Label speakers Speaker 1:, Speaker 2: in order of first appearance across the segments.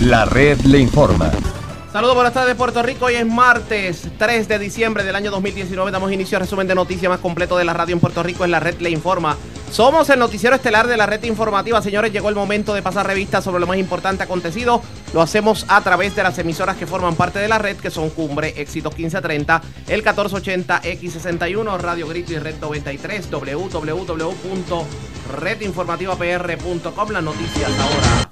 Speaker 1: La red le informa.
Speaker 2: Saludos, buenas tardes Puerto Rico. Hoy es martes 3 de diciembre del año 2019. Damos inicio al resumen de noticias más completo de la radio en Puerto Rico. En la red le informa. Somos el noticiero estelar de la red informativa. Señores, llegó el momento de pasar revistas sobre lo más importante acontecido. Lo hacemos a través de las emisoras que forman parte de la red, que son Cumbre, Éxitos 1530, el 1480, X61, Radio Grito y Red 93, www.redinformativapr.com. Las noticias ahora.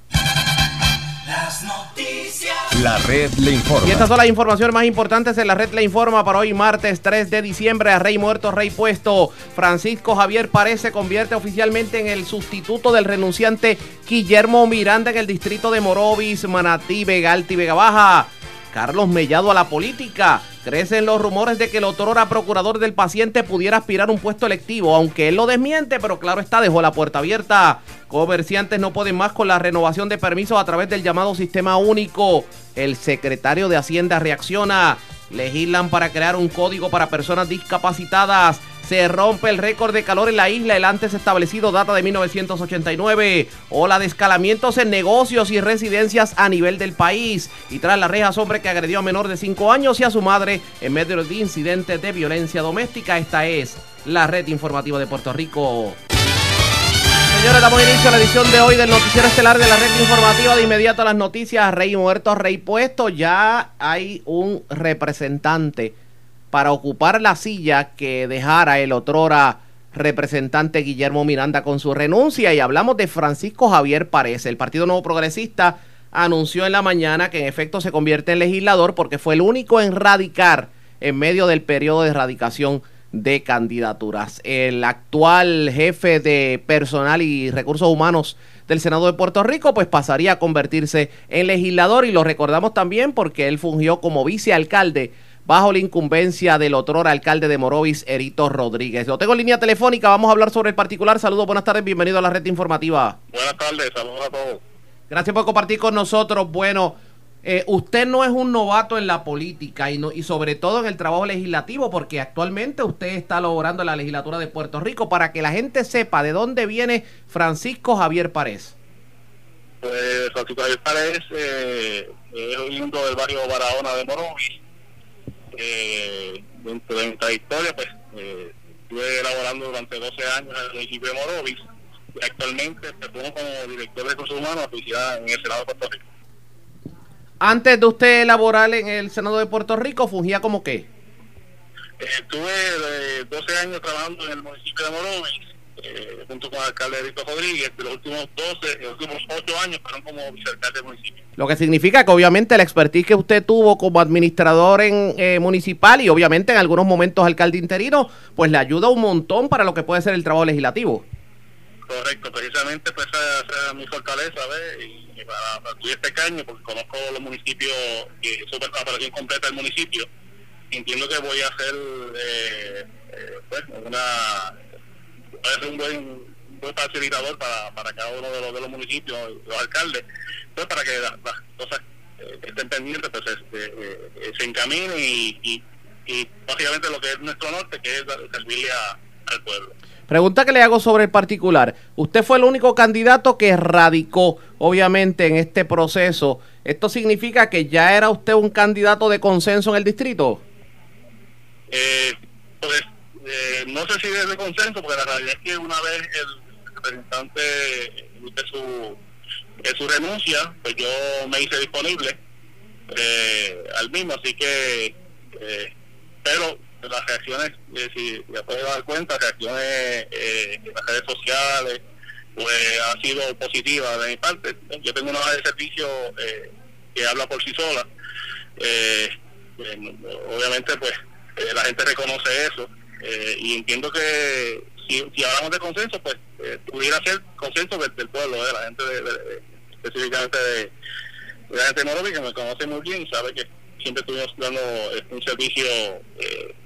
Speaker 1: Las noticias. La red le informa.
Speaker 2: Y estas son las informaciones más importantes de la red le informa para hoy martes 3 de diciembre. A Rey muerto, Rey puesto. Francisco Javier Párez se convierte oficialmente en el sustituto del renunciante Guillermo Miranda en el distrito de Morovis, Manatí, Vega Alta y Vega Baja. Carlos Mellado a la política. Crecen los rumores de que el otrora procurador del paciente pudiera aspirar un puesto electivo, aunque él lo desmiente, pero claro está, dejó la puerta abierta. Comerciantes no pueden más con la renovación de permisos a través del llamado sistema único. El secretario de Hacienda reacciona. Legislan para crear un código para personas discapacitadas. Se rompe el récord de calor en la isla. El antes establecido data de 1989. Ola de escalamientos en negocios y residencias a nivel del país. Y tras las rejas, hombre que agredió a menor de 5 años y a su madre en medio de incidentes de violencia doméstica. Esta es la red informativa de Puerto Rico. Señores, damos inicio a la edición de hoy del Noticiero Estelar de la Red Informativa. De inmediato a las noticias, Rey muerto, Rey puesto. Ya hay un representante para ocupar la silla que dejara el otrora representante Guillermo Miranda con su renuncia y hablamos de Francisco Javier Párez. El Partido Nuevo Progresista anunció en la mañana que en efecto se convierte en legislador porque fue el único en radicar en medio del periodo de erradicación de candidaturas. El actual jefe de personal y recursos humanos del Senado de Puerto Rico, pues pasaría a convertirse en legislador y lo recordamos también porque él fungió como vicealcalde bajo la incumbencia del otro alcalde de Morovis, Erito Rodríguez. Lo tengo en línea telefónica, vamos a hablar sobre el particular. Saludos, buenas tardes, bienvenido a la red informativa.
Speaker 3: Buenas tardes, saludos a todos.
Speaker 2: Gracias por compartir con nosotros. Bueno, eh, usted no es un novato en la política y, no, y sobre todo en el trabajo legislativo, porque actualmente usted está logrando en la legislatura de Puerto Rico para que la gente sepa de dónde viene Francisco Javier Párez.
Speaker 3: Pues Francisco Javier Párez eh, es oriundo del barrio Barahona de Morovis eh, dentro de nuestra historia, pues eh, estuve elaborando durante 12 años en el municipio de Morovis y actualmente me pongo como director de recursos humanos en el Senado de Puerto Rico.
Speaker 2: Antes de usted elaborar en el Senado de Puerto Rico, ¿fungía como qué?
Speaker 3: Eh, estuve 12 años trabajando en el municipio de Morovis eh, junto con el alcalde Rito Rodríguez, de los últimos 12, los últimos 8 años fueron como vicealcalde del municipio.
Speaker 2: Lo que significa que obviamente la expertise que usted tuvo como administrador en eh, municipal y obviamente en algunos momentos alcalde interino, pues le ayuda un montón para lo que puede ser el trabajo legislativo.
Speaker 3: Correcto, precisamente pues esa, es mi fortaleza, ¿ves? Y, para, para estudiar este porque conozco los municipios, que es la operación completa del municipio, entiendo que voy a hacer eh, eh pues, una ser un buen, buen facilitador para, para cada uno de los, de los municipios, los alcaldes, pues para que las, cosas eh, estén pendientes, pues este, eh, se encaminen y, y, y, básicamente lo que es nuestro norte, que es servirle al pueblo.
Speaker 2: Pregunta que le hago sobre el particular. Usted fue el único candidato que radicó, obviamente, en este proceso. ¿Esto significa que ya era usted un candidato de consenso en el distrito?
Speaker 3: Eh, pues eh, no sé si es de consenso, porque la realidad es que una vez el representante de su, su renuncia, pues yo me hice disponible eh, al mismo, así que, eh, pero las reacciones, si ya puede dar cuenta, reacciones en las redes sociales, pues ha sido positiva de mi parte. Yo tengo una base de servicio que habla por sí sola. obviamente, pues la gente reconoce eso eh, y entiendo que si, hablamos de consenso, pues eh, pudiera ser consenso del, pueblo, de la gente de, específicamente de, la gente de que me conoce muy bien y sabe que siempre estuvimos dando eh, un servicio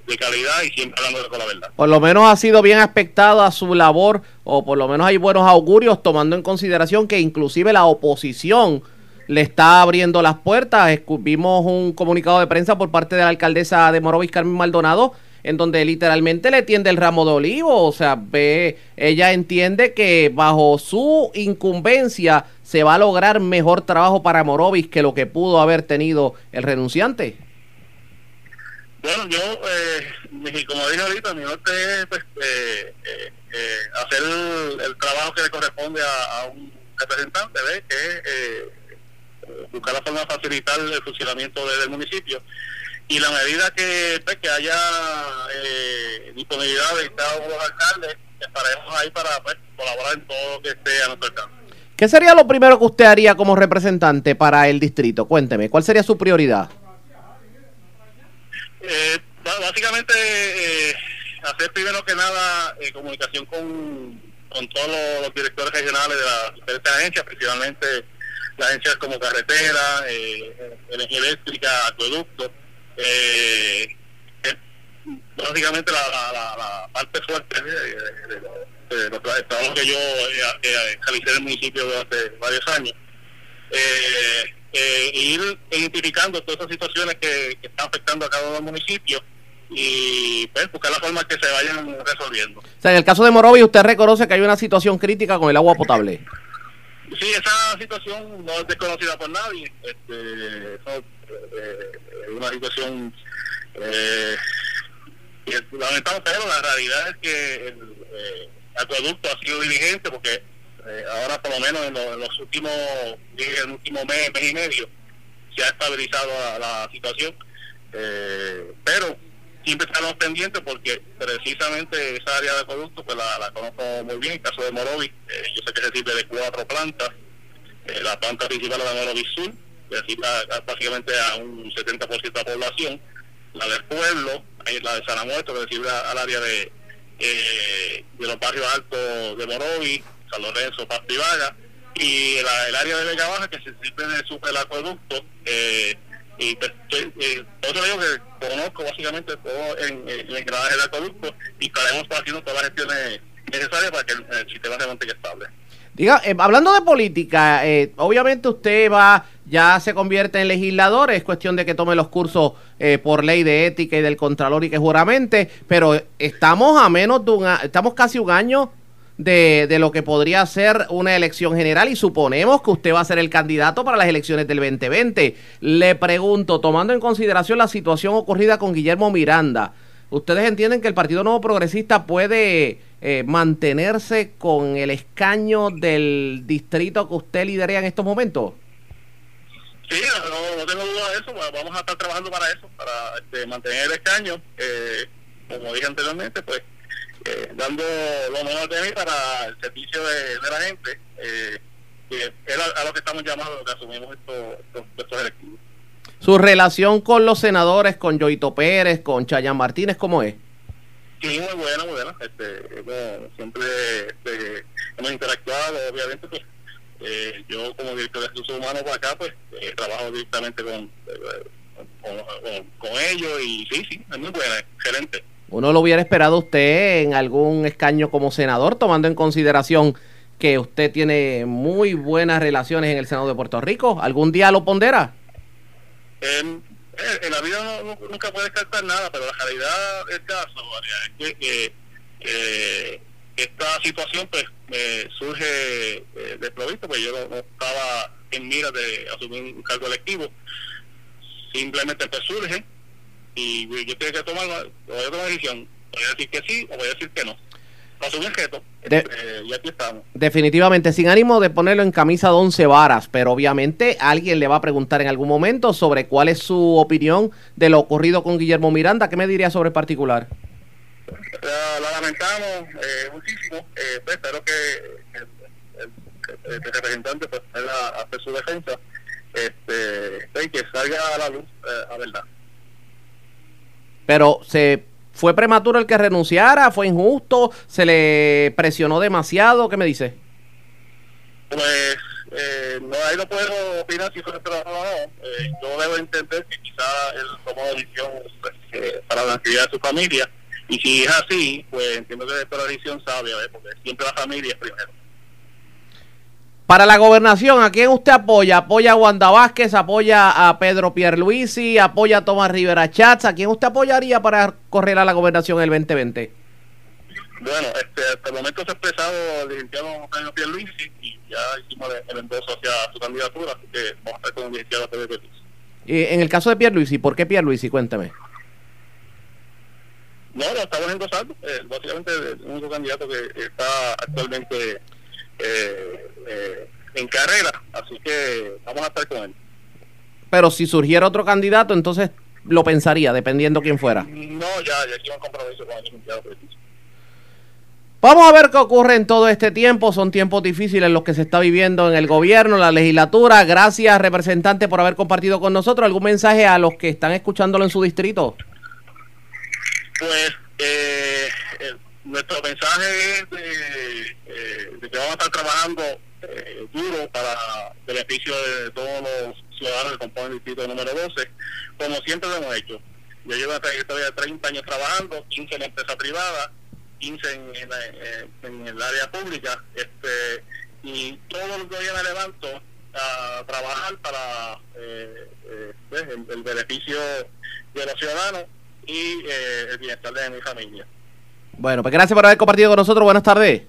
Speaker 3: de calidad y siempre hablando con la verdad.
Speaker 2: Por lo menos ha sido bien aspectada su labor, o por lo menos hay buenos augurios, tomando en consideración que inclusive la oposición le está abriendo las puertas. Vimos un comunicado de prensa por parte de la alcaldesa de Morovis, Carmen Maldonado, en donde literalmente le tiende el ramo de olivo, o sea, ve, ella entiende que bajo su incumbencia se va a lograr mejor trabajo para Morovis que lo que pudo haber tenido el renunciante.
Speaker 3: Bueno, yo, eh, como dije ahorita, mi norte es pues, eh, eh, eh hacer el, trabajo que le corresponde a, un representante, ¿ves? que es eh, buscar la forma de facilitar el funcionamiento del municipio. Y la medida que, pues, que haya disponibilidad de cada los alcaldes, estaremos ahí para pues, colaborar en todo lo que esté a nuestro alcance.
Speaker 2: ¿Qué sería lo primero que usted haría como representante para el distrito? Cuénteme, ¿cuál sería su prioridad?
Speaker 3: Eh, básicamente, eh, hacer primero que nada eh, comunicación con, con todos los, directores regionales de las diferentes agencias, principalmente las agencias como carretera, eh, energía eléctrica, acueducto. Eh, básicamente la, la, parte fuerte de, los trabajos que yo realicé en el municipio durante varios años. Eh, eh, ir identificando todas esas situaciones que, están afectando a cada uno de los municipios y pues, buscar la forma que se vayan resolviendo. O
Speaker 2: sea, en el caso de Morovi, usted reconoce que hay una situación crítica con el agua potable.
Speaker 3: Sí, esa situación no es desconocida por nadie. Este, eh, es una situación eh, lamentable, pero la realidad es que el eh, acueducto ha sido diligente porque eh, ahora por lo menos en, los últimos, en el último mes, y medio, se ha estabilizado la, situación, eh, pero siempre estamos pendientes porque precisamente esa área de producto pues la, conozco muy bien, el caso de Morovis, eh, yo sé que se sirve de cuatro plantas, la planta principal la Morovis Sur, que básicamente a un 70% de la población, la del pueblo, la de San Muerto, que sirve al área de, de los barrios altos de Morovis, San Lorenzo, Vaga, y el, área de Vega Baja que se sirve de el acueducto. Eh, y pues, eh, digo que conozco básicamente todo en, el engranaje del acueducto y estaremos haciendo todas las gestiones necesarias para que el, sistema se mantenga estable.
Speaker 2: Diga, eh, hablando de política, eh, obviamente usted va, ya se convierte en legislador, es cuestión de que tome los cursos eh, por ley de ética y del contralor y que juramente, pero estamos a menos de un, estamos casi un año de, lo que podría ser una elección general y suponemos que usted va a ser el candidato para las elecciones del 2020. Le pregunto, tomando en consideración la situación ocurrida con Guillermo Miranda, ¿ustedes entienden que el Partido Nuevo Progresista puede eh, mantenerse con el escaño del distrito que usted lidera en estos momentos?
Speaker 3: Sí, no, tengo duda de eso, vamos a estar trabajando para eso, para este, mantener el escaño. Eh, como dije anteriormente, pues eh, dando lo mejor de mí para el servicio de, la gente, eh, que es a, lo que estamos llamando, que asumimos estos, estos, electivos.
Speaker 2: ¿Su relación con los senadores, con Joito Pérez, con Chayan Martínez, cómo es?
Speaker 3: Sí, muy buena, muy buena. Este, siempre este, hemos interactuado, obviamente, pues eh, yo como director de recursos humanos por acá, pues eh, trabajo directamente con, con, con, ellos y sí, sí, es muy buena, excelente
Speaker 2: uno lo hubiera esperado usted en algún escaño como senador, tomando en consideración que usted tiene muy buenas relaciones en el Senado de Puerto Rico. ¿Algún día lo pondera?
Speaker 3: en la vida nunca puede descartar nada, pero la realidad del caso es que esta situación pues surge eh, de provisto, pues yo no, estaba en mira de asumir un cargo electivo, simplemente pues surge y yo tengo que tomar, voy a tomar una decisión, voy a decir que sí o voy a decir que no. Paso un objeto, eh, y aquí estamos.
Speaker 2: Definitivamente, sin ánimo de ponerlo en camisa de once varas, pero obviamente alguien le va a preguntar en algún momento sobre cuál es su opinión de lo ocurrido con Guillermo Miranda. ¿Qué me diría sobre el particular?
Speaker 3: La, lamentamos eh, muchísimo. Eh, pues, espero que el, representante pues, hacer su defensa este, y que salga a la luz a verdad.
Speaker 2: Pero se fue prematuro el que renunciara, fue injusto, se le presionó demasiado, ¿qué me dice?
Speaker 3: Pues eh, no, ahí no puedo opinar si fue prematuro o no. Eh, yo debo entender que quizá él tomó decisión pues, eh, para la actividad de su familia. Y si es así, pues entiendo que es la decisión sabia, porque siempre la familia es primero.
Speaker 2: Para la gobernación, ¿a quién usted apoya? ¿Apoya a Wanda Vázquez? ¿Apoya a Pedro Pierluisi? ¿Apoya a Tomás Rivera Chats? ¿A quién usted apoyaría para correr a la gobernación el 2020?
Speaker 3: Bueno, este, hasta el momento se ha expresado el licenciado Pedro Pierluisi y ya hicimos el endoso hacia su candidatura, así que vamos a estar con el licenciado Pedro Pierluisi.
Speaker 2: Y en el caso de Pierluisi, ¿por qué Pierluisi? Cuéntame.
Speaker 3: No, lo estamos endosando. Eh, básicamente el único candidato que está actualmente eh, eh, en carrera, así que vamos a estar con él.
Speaker 2: Pero si surgiera otro candidato, entonces lo pensaría, dependiendo quién fuera.
Speaker 3: No, ya, ya aquí un compromiso con el licenciado
Speaker 2: Vamos a ver qué ocurre en todo este tiempo. Son tiempos difíciles los que se está viviendo en el gobierno, la legislatura. Gracias, representante, por haber compartido con nosotros. ¿Algún mensaje a los que están escuchándolo en su distrito?
Speaker 3: Pues eh, nuestro mensaje es de, que vamos a estar trabajando eh, duro para beneficio de todos los ciudadanos que componen el distrito número 12, como siempre lo hemos hecho. Yo llevo una trayectoria de 30 años trabajando, 15 en la empresa privada, 15 en, en, el área pública, este y todos los días me levanto a trabajar para eh, eh pues, el beneficio de los ciudadanos y eh, el bienestar de mi familia.
Speaker 2: Bueno, pues gracias por haber compartido con nosotros. Buenas tardes.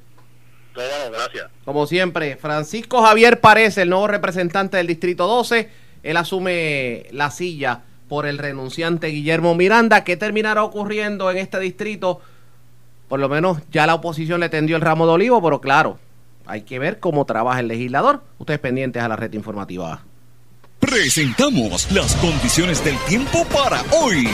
Speaker 3: bueno, gracias.
Speaker 2: Como siempre, Francisco Javier Parece, el nuevo representante del Distrito 12. Él asume la silla por el renunciante Guillermo Miranda. ¿Qué terminará ocurriendo en este distrito? Por lo menos ya la oposición le tendió el ramo de olivo, pero claro, hay que ver cómo trabaja el legislador. Ustedes pendientes a la red informativa.
Speaker 1: Presentamos las condiciones del tiempo para hoy.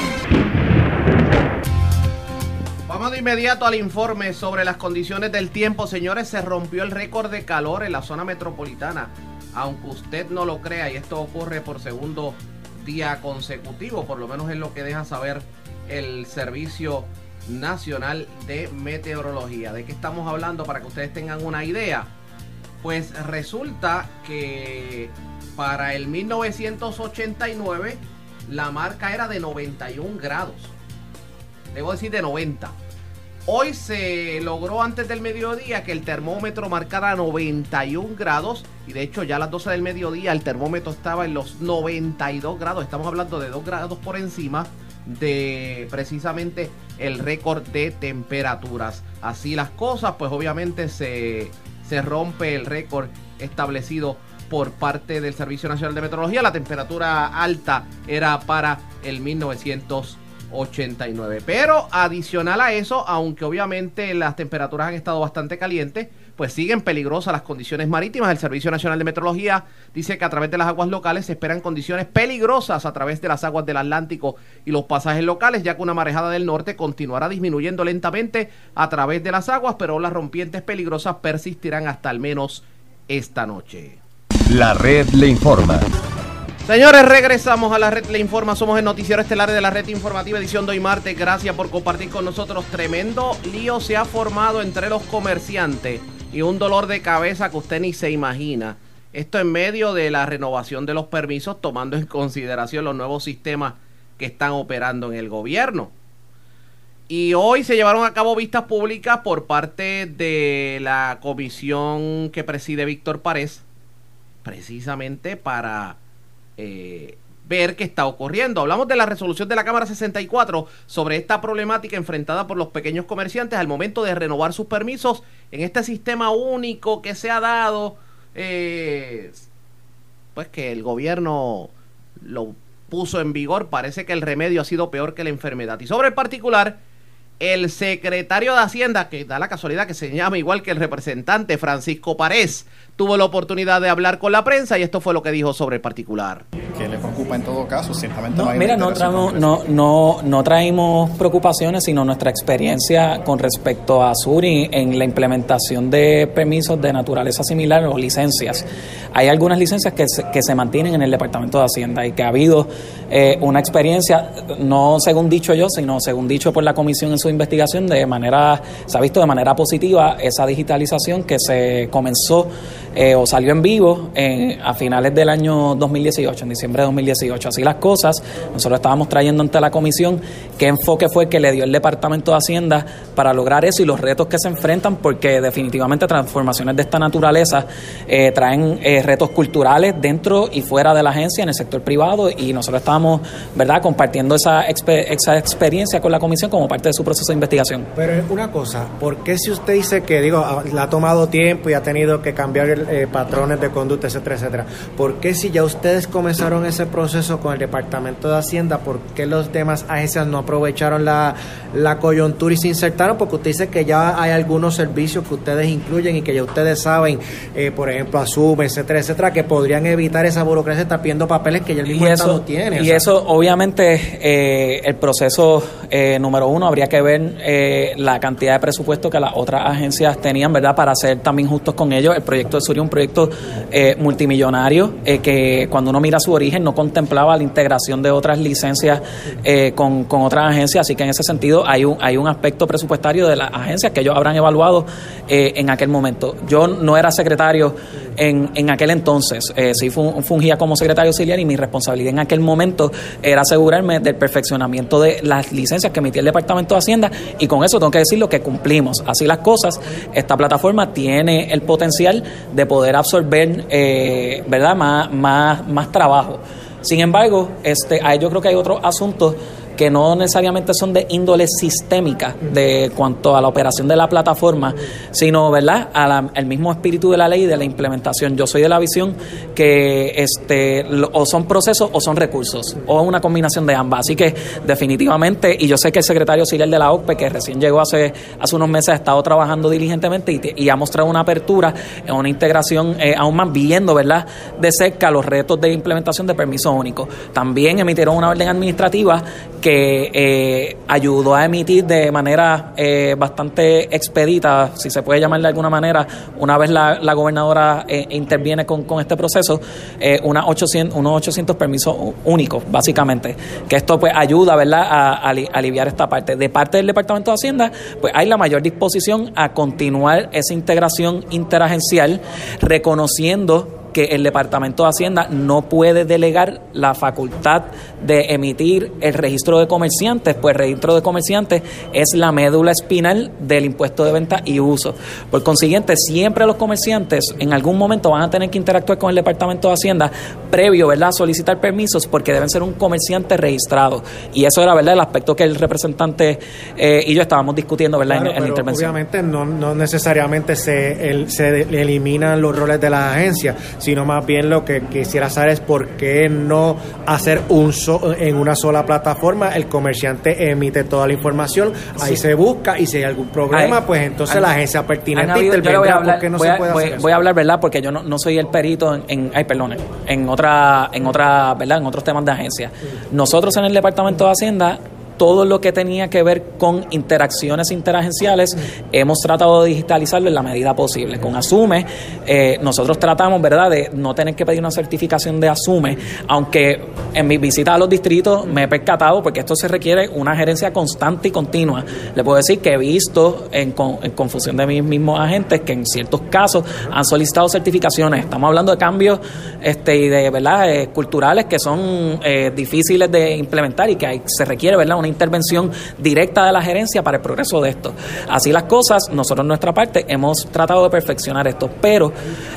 Speaker 2: De inmediato al informe sobre las condiciones del tiempo. Señores, se rompió el récord de calor en la zona metropolitana. Aunque usted no lo crea, y esto ocurre por segundo día consecutivo, por lo menos es lo que deja saber el Servicio Nacional de Meteorología. ¿De qué estamos hablando para que ustedes tengan una idea? Pues resulta que para el 1989 la marca era de 91 grados debo decir de 90. Hoy se logró antes del mediodía que el termómetro marcara 91 grados y de hecho ya a las 12 del mediodía el termómetro estaba en los 92 grados. Estamos hablando de 2 grados por encima de precisamente el récord de temperaturas. Así las cosas, pues obviamente se, se rompe el récord establecido por parte del Servicio Nacional de Meteorología. La temperatura alta era para el 1900 89. Pero adicional a eso, aunque obviamente las temperaturas han estado bastante calientes, pues siguen peligrosas las condiciones marítimas. El Servicio Nacional de Meteorología dice que a través de las aguas locales se esperan condiciones peligrosas a través de las aguas del Atlántico y los pasajes locales, ya que una marejada del norte continuará disminuyendo lentamente a través de las aguas, pero las rompientes peligrosas persistirán hasta al menos esta noche.
Speaker 1: La red le informa.
Speaker 2: Señores, regresamos a la red Le Informa. Somos el noticiero estelar de la red informativa edición de hoy martes. Gracias por compartir con nosotros. Tremendo lío se ha formado entre los comerciantes y un dolor de cabeza que usted ni se imagina. Esto en medio de la renovación de los permisos, tomando en consideración los nuevos sistemas que están operando en el gobierno. Y hoy se llevaron a cabo vistas públicas por parte de la comisión que preside Víctor Párez, precisamente para eh, ver qué está ocurriendo. Hablamos de la resolución de la Cámara 64 sobre esta problemática enfrentada por los pequeños comerciantes al momento de renovar sus permisos en este sistema único que se ha dado, eh, pues que el gobierno lo puso en vigor. Parece que el remedio ha sido peor que la enfermedad. Y sobre el particular, el secretario de Hacienda, que da la casualidad que se llama igual que el representante Francisco Párez, tuvo la oportunidad de hablar con la prensa y esto fue lo que dijo sobre el particular.
Speaker 4: ¿Qué le preocupa en todo caso? Ciertamente
Speaker 5: no, mira, no traemos, no, no, no traemos preocupaciones, sino nuestra experiencia con respecto a Suri en la implementación de permisos de naturaleza similar o licencias. Hay algunas licencias que se, que se mantienen en el Departamento de Hacienda y que ha habido eh, una experiencia, no según dicho yo, sino según dicho por la comisión en su investigación de manera, se ha visto de manera positiva esa digitalización que se comenzó eh, o salió en vivo a finales del año 2018, en diciembre de 2018. Así las cosas, nosotros estábamos trayendo ante la comisión qué enfoque fue que le dio el Departamento de Hacienda para lograr eso y los retos que se enfrentan, porque definitivamente transformaciones de esta naturaleza eh, traen eh, retos culturales dentro y fuera de la agencia, en el sector privado, y nosotros estábamos, ¿verdad?, compartiendo esa, esa experiencia con la comisión como parte de su proceso de investigación.
Speaker 6: Pero una cosa, ¿por qué si usted dice que, digo, ah, le ha tomado tiempo y ha tenido que cambiar eh, patrones de conducta, etcétera, etcétera. ¿Por qué si ya ustedes comenzaron ese proceso con el Departamento de Hacienda, por qué los demás agencias no aprovecharon la, la coyuntura y se insertaron? Porque usted dice que ya hay algunos servicios que ustedes incluyen y que ya ustedes saben, eh, por ejemplo, asumen, etcétera, etcétera, que podrían evitar esa burocracia tapiendo papeles que ya el mismo y Estado tiene.
Speaker 5: Y eso, obviamente, eh, el proceso número uno habría que ver la cantidad de presupuesto que las otras agencias tenían, ¿verdad? Para ser también justos con ellos. El proyecto de Sur un proyecto eh, multimillonario eh, que cuando uno mira su origen no contemplaba la integración de otras licencias eh, con, con, otras agencias, así que en ese sentido hay un, hay un aspecto presupuestario de las agencias que ellos habrán evaluado en aquel momento. Yo no era secretario en, en aquel entonces, sí fungía como secretario auxiliar y mi responsabilidad en aquel momento era asegurarme del perfeccionamiento de las licencias que emitía el Departamento de Hacienda y con eso tengo que decirlo que cumplimos. Así las cosas, esta plataforma tiene el potencial de poder absorber, eh, ¿verdad?, más, más, más trabajo. Sin embargo, este, yo creo que hay otros asuntos que no necesariamente son de índole sistémica de cuanto a la operación de la plataforma, sino, ¿verdad?, al mismo espíritu de la ley y de la implementación. Yo soy de la visión que este, o son procesos o son recursos, o una combinación de ambas. Así que definitivamente, y yo sé que el secretario auxiliar de la OPE, que recién llegó hace, hace unos meses, ha estado trabajando diligentemente y, ha mostrado una apertura en una integración eh, aún más viendo, ¿verdad?, de cerca los retos de implementación de permisos únicos. También emitieron una orden administrativa que eh, ayudó a emitir de manera eh, bastante expedita, si se puede llamar de alguna manera, una vez la, gobernadora eh, interviene con, este proceso, una 800, unos 800 permisos únicos, básicamente. Que esto pues ayuda, ¿verdad?, a, a, aliviar esta parte. De parte del Departamento de Hacienda, pues hay la mayor disposición a continuar esa integración interagencial, reconociendo que el Departamento de Hacienda no puede delegar la facultad de emitir el registro de comerciantes, pues el registro de comerciantes es la médula espinal del impuesto de venta y uso. Por consiguiente, siempre los comerciantes en algún momento van a tener que interactuar con el Departamento de Hacienda previo, ¿verdad?, a solicitar permisos porque deben ser un comerciante registrado. Y eso era, ¿verdad?, el aspecto que el representante eh, y yo estábamos discutiendo, ¿verdad?, en, la intervención.
Speaker 6: Obviamente no, no necesariamente se, se eliminan los roles de la agencia sino más bien lo que quisiera saber es por qué no hacer un en una sola plataforma, el comerciante emite toda la información, ahí se busca y si hay algún problema, pues entonces la agencia pertinente intervendrá porque no
Speaker 5: voy
Speaker 6: se puede
Speaker 5: voy,
Speaker 6: hacer
Speaker 5: voy a hablar, ¿verdad? Porque yo no, no soy el perito en, en ay, perdón, en otra, en otra, ¿verdad? En otros temas de agencia. Nosotros en el Departamento de Hacienda todo lo que tenía que ver con interacciones interagenciales, hemos tratado de digitalizarlo en la medida posible. Con Asume, eh, nosotros tratamos, ¿verdad?, de no tener que pedir una certificación de Asume, aunque en mi visita a los distritos me he percatado, porque esto se requiere una gerencia constante y continua. Le puedo decir que he visto en, confusión de mis mismos agentes que en ciertos casos han solicitado certificaciones. Estamos hablando de cambios este, y de, ¿verdad?, eh, culturales que son eh, difíciles de implementar y que se requiere, ¿verdad?, una intervención directa de la gerencia para el progreso de esto. Así las cosas, nosotros nuestra parte hemos tratado de perfeccionar esto, pero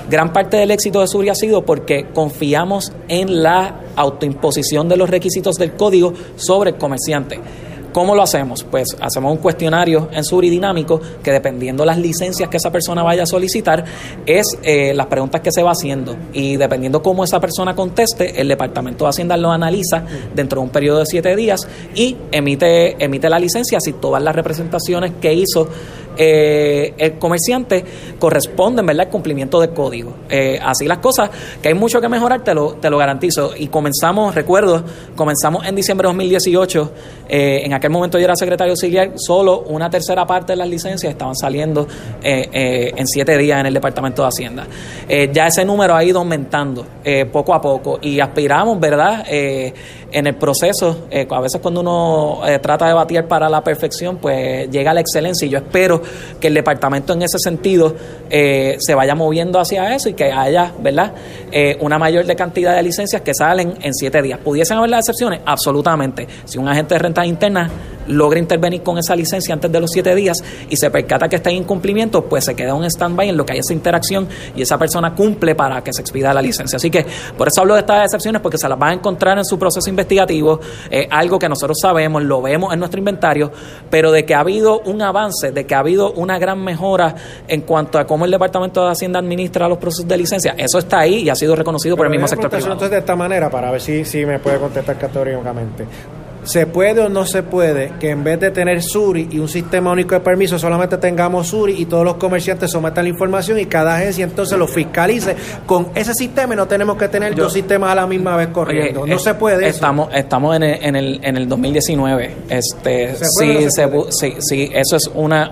Speaker 5: gran parte del éxito de Suri ha sido porque confiamos en la autoimposición de los requisitos del código sobre el comerciante. ¿Cómo lo hacemos? Pues hacemos un cuestionario en Dinámico que dependiendo las licencias que esa persona vaya a solicitar, es eh, las preguntas que se va haciendo. Y dependiendo cómo esa persona conteste, el Departamento de Hacienda lo analiza dentro de un periodo de siete días y emite, emite la licencia si todas las representaciones que hizo eh, el comerciante corresponden ¿verdad? el cumplimiento del código. Eh, así las cosas, que hay mucho que mejorar, te lo, te lo garantizo. Y comenzamos, recuerdo, comenzamos en diciembre de 2018, eh, en aquel momento yo era secretario auxiliar, solo una tercera parte de las licencias estaban saliendo en siete días en el Departamento de Hacienda. ya ese número ha ido aumentando poco a poco y aspiramos, ¿verdad? En el proceso, a veces cuando uno trata de batir para la perfección, pues llega a la excelencia y yo espero que el departamento en ese sentido eh, se vaya moviendo hacia eso y que haya, ¿verdad?, eh, una mayor de cantidad de licencias que salen en siete días. ¿Pudiesen haber las excepciones? Absolutamente. Si un agente de renta interna logra intervenir con esa licencia antes de los siete días y se percata que está en incumplimiento, pues se queda un stand-by en lo que hay esa interacción y esa persona cumple para que se expida la licencia. Así que por eso hablo de estas excepciones, porque se las van a encontrar en su proceso investigativo, algo que nosotros sabemos, lo vemos en nuestro inventario, pero de que ha habido un avance, de que ha habido una gran mejora en cuanto a cómo el Departamento de Hacienda administra los procesos de licencia, eso está ahí y ha sido reconocido por el mismo sector privado.
Speaker 6: Entonces de esta manera, para ver si, si me puede contestar categóricamente. ¿Se puede o no se puede que en vez de tener SURI y un sistema único de permiso solamente tengamos SURI y todos los comerciantes sometan la información y cada agencia entonces lo fiscalice con ese sistema y no tenemos que tener dos sistemas a la misma vez corriendo? no se puede.
Speaker 5: Estamos, estamos en el, en, el, en el 2019. Este, sí, sí, sí, eso es una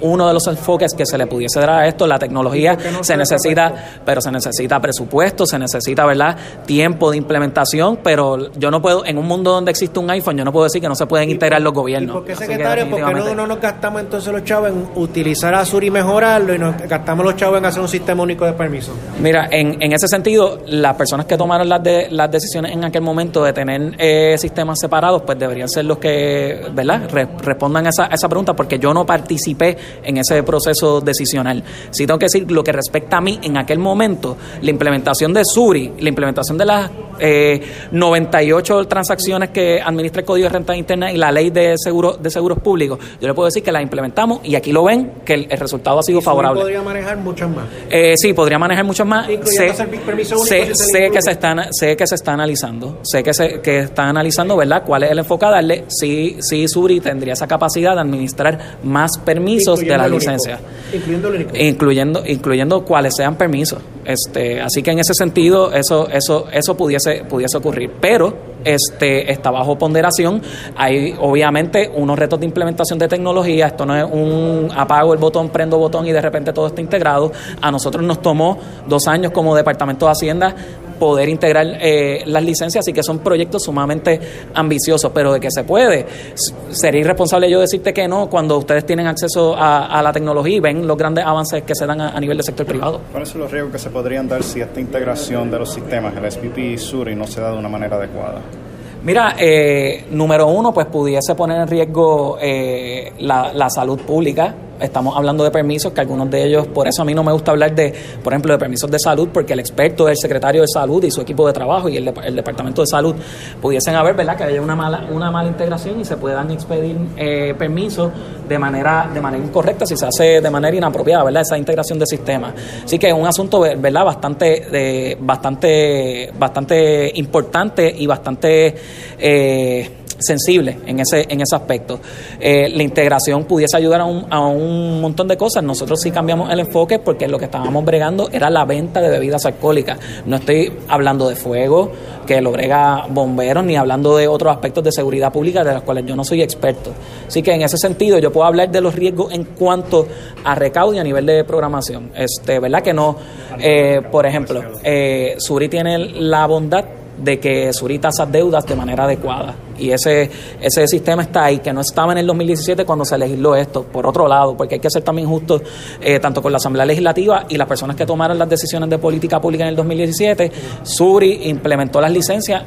Speaker 5: uno de los enfoques que se le pudiese dar a esto. La tecnología se necesita, pero se necesita presupuesto, se necesita, ¿verdad?, tiempo de implementación, pero yo no puedo, en un mundo donde existe un iPhone, yo no puedo decir que no se pueden integrar los gobiernos.
Speaker 6: ¿Y por qué, secretario? Porque no, no, nos gastamos entonces los chavos en utilizar Azure y mejorarlo y nos gastamos los chavos en hacer un sistema único de permiso.
Speaker 5: Mira, en, en ese sentido, las personas que tomaron las, de, las decisiones en aquel momento de tener eh, sistemas separados, pues deberían ser los que, ¿verdad?, respondan a esa, a esa pregunta, porque yo no participé en ese proceso decisional. Sí tengo que decir lo que respecta a mí en aquel momento, la implementación de Suri, la implementación de las eh, 98 transacciones que administra el Código de Renta Interna y la ley de seguro, de seguros públicos, yo le puedo decir que las implementamos y aquí lo ven, que el, resultado ha sido favorable.
Speaker 6: podría manejar muchas más?
Speaker 5: Eh, sí, podría manejar muchas más. Sé, sé, que se están, sé que se está analizando, sé que se que está analizando, ¿verdad?, cuál es el enfoque a darle. Si, si Suri tendría esa capacidad de administrar más permisos de la licencia. Incluyendo, incluyendo cuáles sean permisos. Este, así que en ese sentido, eso, eso, eso pudiese, pudiese ocurrir. Pero este, está bajo ponderación. Hay obviamente unos retos de implementación de tecnología. Esto no es un apago el botón, prendo botón y de repente todo está integrado. A nosotros nos tomó dos años como Departamento de Hacienda poder integrar eh, las licencias, así que son proyectos sumamente ambiciosos, pero de que se puede. Sería irresponsable yo decirte que no cuando ustedes tienen acceso a, la tecnología y ven los grandes avances que se dan a, nivel del sector privado.
Speaker 4: ¿Cuáles son los riesgos que se podrían dar si esta integración de los sistemas, el SPP y SURI, no se da de una manera adecuada?
Speaker 5: Mira, eh, número uno, pues pudiese poner en riesgo eh, la, la salud pública estamos hablando de permisos, que algunos de ellos, por eso a mí no me gusta hablar de, por ejemplo, de permisos de salud, porque el experto el secretario de salud y su equipo de trabajo y el, el departamento de salud pudiesen haber, ¿verdad?, que haya una mala, una mala integración y se puedan expedir eh, permisos de manera, de manera incorrecta si se hace de manera inapropiada, ¿verdad?, esa integración de sistemas. Así que es un asunto, ¿verdad?, bastante, de, bastante, bastante importante y bastante... Eh, sensible en ese, en ese aspecto. Eh, la integración pudiese ayudar a un, a un montón de cosas. Nosotros sí cambiamos el enfoque porque lo que estábamos bregando era la venta de bebidas alcohólicas. No estoy hablando de fuego, que lo brega bomberos, ni hablando de otros aspectos de seguridad pública de los cuales yo no soy experto. Así que en ese sentido yo puedo hablar de los riesgos en cuanto a recaudo y a nivel de programación. Este, ¿Verdad que no? Eh, por ejemplo, eh, Suri tiene la bondad de que Suri tasa deudas de manera adecuada. Y ese, ese sistema está ahí, que no estaba en el 2017 cuando se legisló esto, por otro lado, porque hay que ser también justo eh, tanto con la Asamblea Legislativa y las personas que tomaron las decisiones de política pública en el 2017. Suri implementó las licencias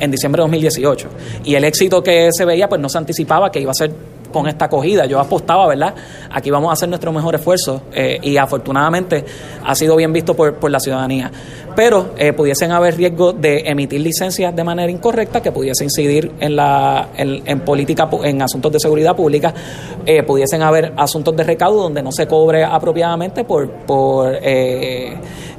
Speaker 5: en diciembre de 2018. Y el éxito que se veía, pues no se anticipaba que iba a ser con esta acogida. Yo apostaba, ¿verdad? Aquí vamos a hacer nuestro mejor esfuerzo eh, y afortunadamente ha sido bien visto por, por la ciudadanía. Pero eh, pudiesen haber riesgos de emitir licencias de manera incorrecta que pudiese incidir en, la, en, política, en asuntos de seguridad pública. Eh, pudiesen haber asuntos de recaudo donde no se cobre apropiadamente por, por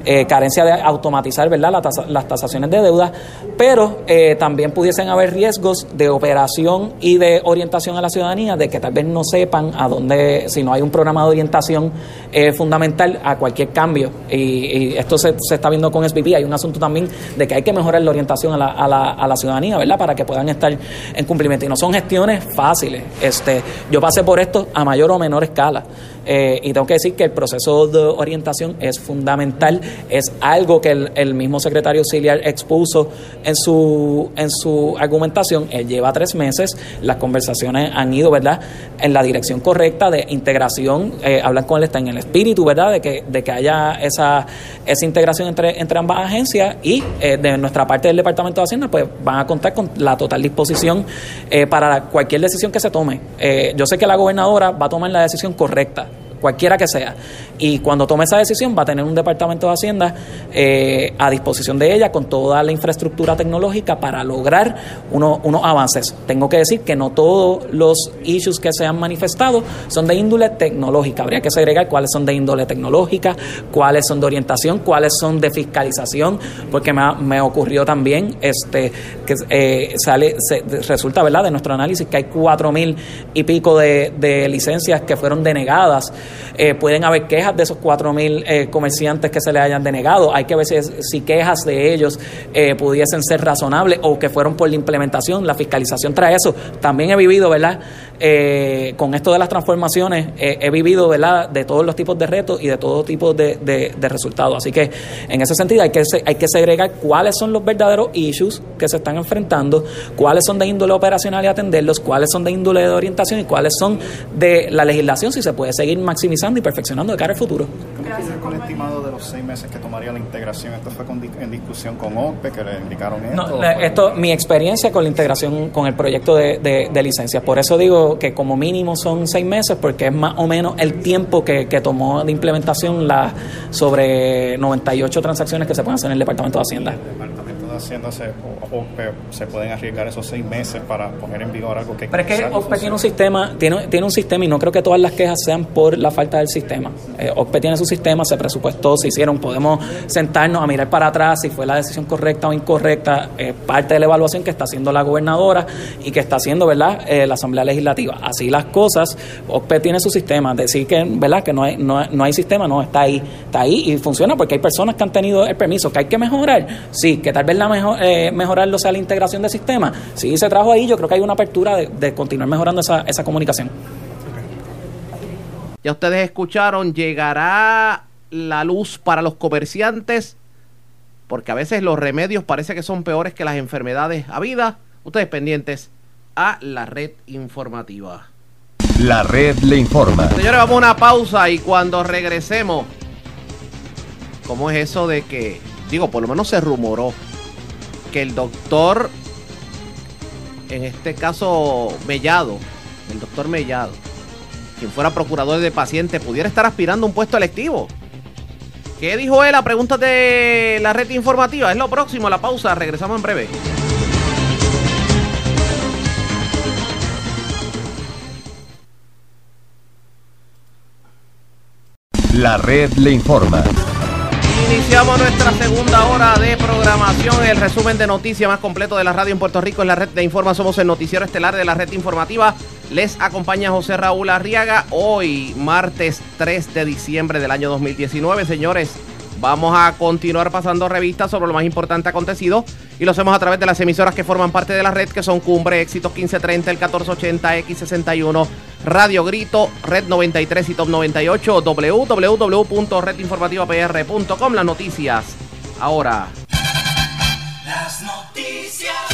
Speaker 5: eh, carencia de automatizar ¿verdad? las tasaciones de deuda, pero eh, también pudiesen haber riesgos de operación y de orientación a la ciudadanía, de que tal vez no sepan a dónde, si no hay un programa de orientación eh, fundamental a cualquier cambio. Y, esto se, se, está viendo con SBP. Hay un asunto también de que hay que mejorar la orientación a la, a la, a la ciudadanía, ¿verdad? Para que puedan estar en cumplimiento. Y no son gestiones fáciles. Este, yo pasé por esto a mayor o menor escala. Eh, y tengo que decir que el proceso de orientación es fundamental, es algo que el, mismo secretario auxiliar expuso en su, en su argumentación. Él lleva tres meses, las conversaciones han ido, ¿verdad?, en la dirección correcta de integración, eh, hablan con él, está en el espíritu, ¿verdad?, de que, de que haya esa, esa integración entre, entre ambas agencias y eh, de nuestra parte del Departamento de Hacienda, pues van a contar con la total disposición para cualquier decisión que se tome. yo sé que la gobernadora va a tomar la decisión correcta cualquiera que sea. Y cuando tome esa decisión va a tener un departamento de Hacienda eh, a disposición de ella con toda la infraestructura tecnológica para lograr unos avances. Tengo que decir que no todos los issues que se han manifestado son de índole tecnológica. Habría que segregar cuáles son de índole tecnológica, cuáles son de orientación, cuáles son de fiscalización, porque me, ocurrió también este que eh, sale resulta verdad de nuestro análisis que hay cuatro mil y pico de, de licencias que fueron denegadas eh, pueden haber quejas de esos 4.000 eh, comerciantes que se le hayan denegado. Hay que ver si, quejas de ellos eh, pudiesen ser razonables o que fueron por la implementación. La fiscalización trae eso. También he vivido, ¿verdad? Eh, con esto de las transformaciones eh, he vivido ¿verdad? de todos los tipos de retos y de todo tipo de, de, resultados. Así que en ese sentido hay que, hay que segregar cuáles son los verdaderos issues que se están enfrentando, cuáles son de índole operacional y atenderlos, cuáles son de índole de orientación y cuáles son de la legislación si se puede seguir maximizando y perfeccionando de cara futuro.
Speaker 4: ¿Cómo con el estimado de los seis meses que tomaría la integración? ¿Esto fue en discusión con OPE que le indicaron esto?
Speaker 5: No, esto, mi experiencia con la integración con el proyecto de, de licencias. Por eso digo que como mínimo son seis meses, porque es más o menos el tiempo que, que tomó de implementación las sobre 98 transacciones que se pueden hacer en el Departamento de Hacienda
Speaker 4: haciéndose o, se pueden arriesgar esos seis meses para poner en vigor algo que
Speaker 5: pero es que OPE tiene un sistema tiene, tiene un sistema y no creo que todas las quejas sean por la falta del sistema. Eh, OPE tiene su sistema se presupuestó se hicieron podemos sentarnos a mirar para atrás si fue la decisión correcta o incorrecta eh, parte de la evaluación que está haciendo la gobernadora y que está haciendo verdad eh, la asamblea legislativa. Así las cosas OPE tiene su sistema. Decir que verdad que no hay no, no hay sistema no está ahí está ahí y funciona porque hay personas que han tenido el permiso que hay que mejorar. Sí que tal vez la mejor, eh, mejorarlo sea la integración de sistema. Si se trajo ahí, yo creo que hay una apertura de, continuar mejorando esa, esa comunicación.
Speaker 2: Ya ustedes escucharon, llegará la luz para los comerciantes, porque a veces los remedios parece que son peores que las enfermedades a vida. Ustedes pendientes a la red informativa.
Speaker 1: La red le informa.
Speaker 2: Señores, vamos a una pausa y cuando regresemos, ¿cómo es eso de que, digo, por lo menos se rumoró que el doctor, en este caso Mellado, el doctor Mellado, quien fuera procurador de paciente, pudiera estar aspirando a un puesto electivo. ¿Qué dijo él a preguntas de la red informativa? Es lo próximo, la pausa, regresamos en breve.
Speaker 1: La red le informa.
Speaker 2: Iniciamos nuestra segunda hora de programación. El resumen de noticias más completo de la radio en Puerto Rico en la red de Informa. Somos el noticiero estelar de la red informativa. Les acompaña José Raúl Arriaga. Hoy, martes 3 de diciembre del año 2019. Señores, Vamos a continuar pasando revistas sobre lo más importante acontecido y lo hacemos a través de las emisoras que forman parte de la red, que son Cumbre, Éxitos 1530, el 1480, X61, Radio Grito, Red 93 y Top 98, www.redinformativapr.com. Las noticias ahora.
Speaker 1: Las noticias.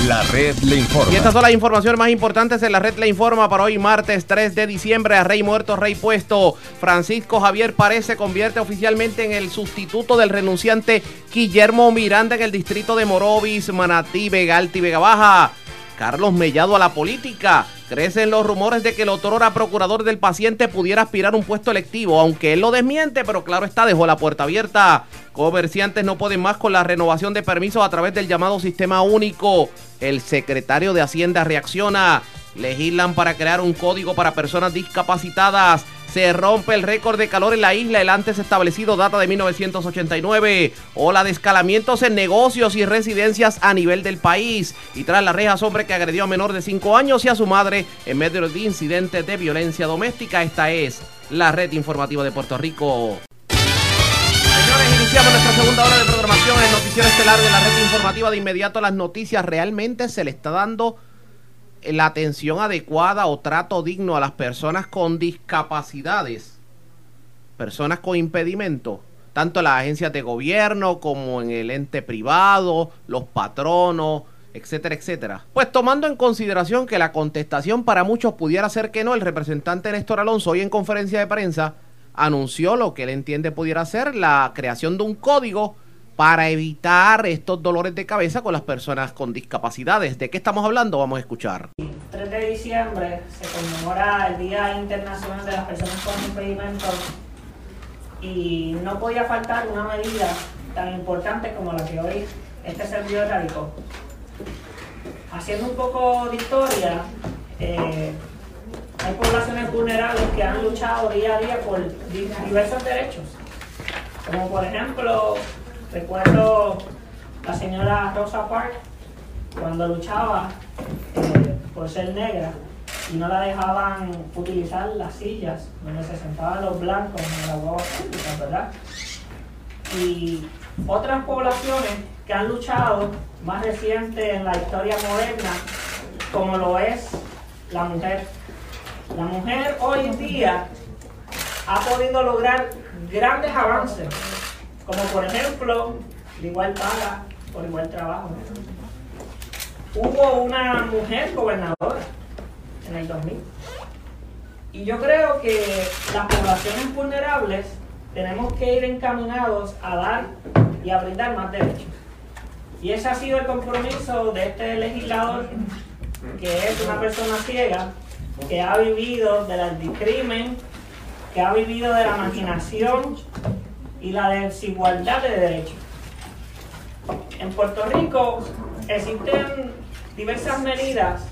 Speaker 1: La red le informa.
Speaker 2: Y estas son las informaciones más importantes de la red le informa para hoy martes 3 de diciembre. A Rey muerto, Rey puesto. Francisco Javier Párez se convierte oficialmente en el sustituto del renunciante Guillermo Miranda en el distrito de Morovis, Manatí, Vega Alta y Vega Baja. Carlos Mellado a la política. Crecen los rumores de que el otrora procurador del paciente pudiera aspirar un puesto electivo, aunque él lo desmiente, pero claro está, dejó la puerta abierta. Comerciantes no pueden más con la renovación de permisos a través del llamado sistema único. El secretario de Hacienda reacciona. Legislan para crear un código para personas discapacitadas. Se rompe el récord de calor en la isla. El antes establecido data de 1989. Ola de escalamientos en negocios y residencias a nivel del país. Y tras las rejas, hombre que agredió a menor de 5 años y a su madre en medio de incidentes de violencia doméstica. Esta es la red informativa de Puerto Rico. Señores, iniciamos nuestra segunda hora de programación en noticiero estelar de la red informativa. De inmediato las noticias realmente se le está dando la atención adecuada o trato digno a las personas con discapacidades, personas con impedimento, tanto las agencias de gobierno como en el ente privado, los patronos, etcétera, etcétera. Pues tomando en consideración que la contestación para muchos pudiera ser que no, el representante Néstor Alonso hoy en conferencia de prensa anunció lo que él entiende pudiera ser la creación de un código para evitar estos dolores de cabeza con las personas con discapacidades. ¿De qué estamos hablando? Vamos a escuchar.
Speaker 7: El 3 de diciembre se conmemora el Día Internacional de las Personas con Impedimentos y no podía faltar una medida tan importante como la que hoy este servidor radicó. Haciendo un poco de historia, eh, hay poblaciones vulnerables que han luchado día a día por diversos derechos, como por ejemplo Recuerdo la señora Rosa Parks cuando luchaba eh, por ser negra y no la dejaban utilizar las sillas donde se sentaban los blancos en la guagua pública, ¿verdad? Y otras poblaciones que han luchado más reciente en la historia moderna, como lo es la mujer. La mujer hoy en día ha podido lograr grandes avances como por ejemplo, igual paga por igual trabajo. Hubo una mujer gobernadora en el 2000. Y yo creo que las poblaciones vulnerables tenemos que ir encaminados a dar y a brindar más derechos. Y ese ha sido el compromiso de este legislador, que es una persona ciega, que ha vivido del crimen, que ha vivido de la marginación, y la desigualdad de derechos. En Puerto Rico existen diversas medidas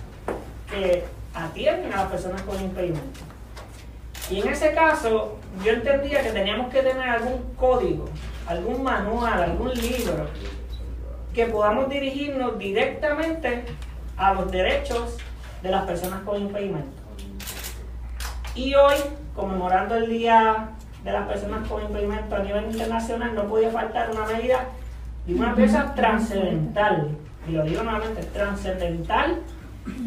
Speaker 7: que atienden a las personas con impedimento. Y en ese caso, yo entendía que teníamos que tener algún código, algún manual, algún libro, que podamos dirigirnos directamente a los derechos de las personas con impedimento. Y hoy, conmemorando el Día de las personas con impedimento a nivel internacional, no podía faltar una medida y una pieza trascendental, y lo digo nuevamente, trascendental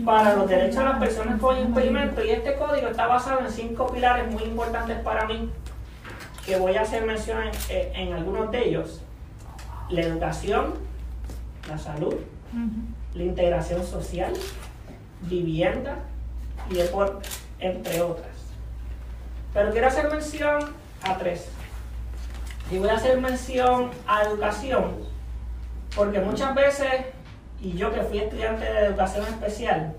Speaker 7: para los derechos de las personas con impedimento. Y este código está basado en cinco pilares muy importantes para mí, que voy a hacer mención en, algunos de ellos. La educación, la salud, la integración social, vivienda y deporte, entre otras. Pero quiero hacer mención a tres. Y voy a hacer mención a educación, porque muchas veces, y yo que fui estudiante de educación especial,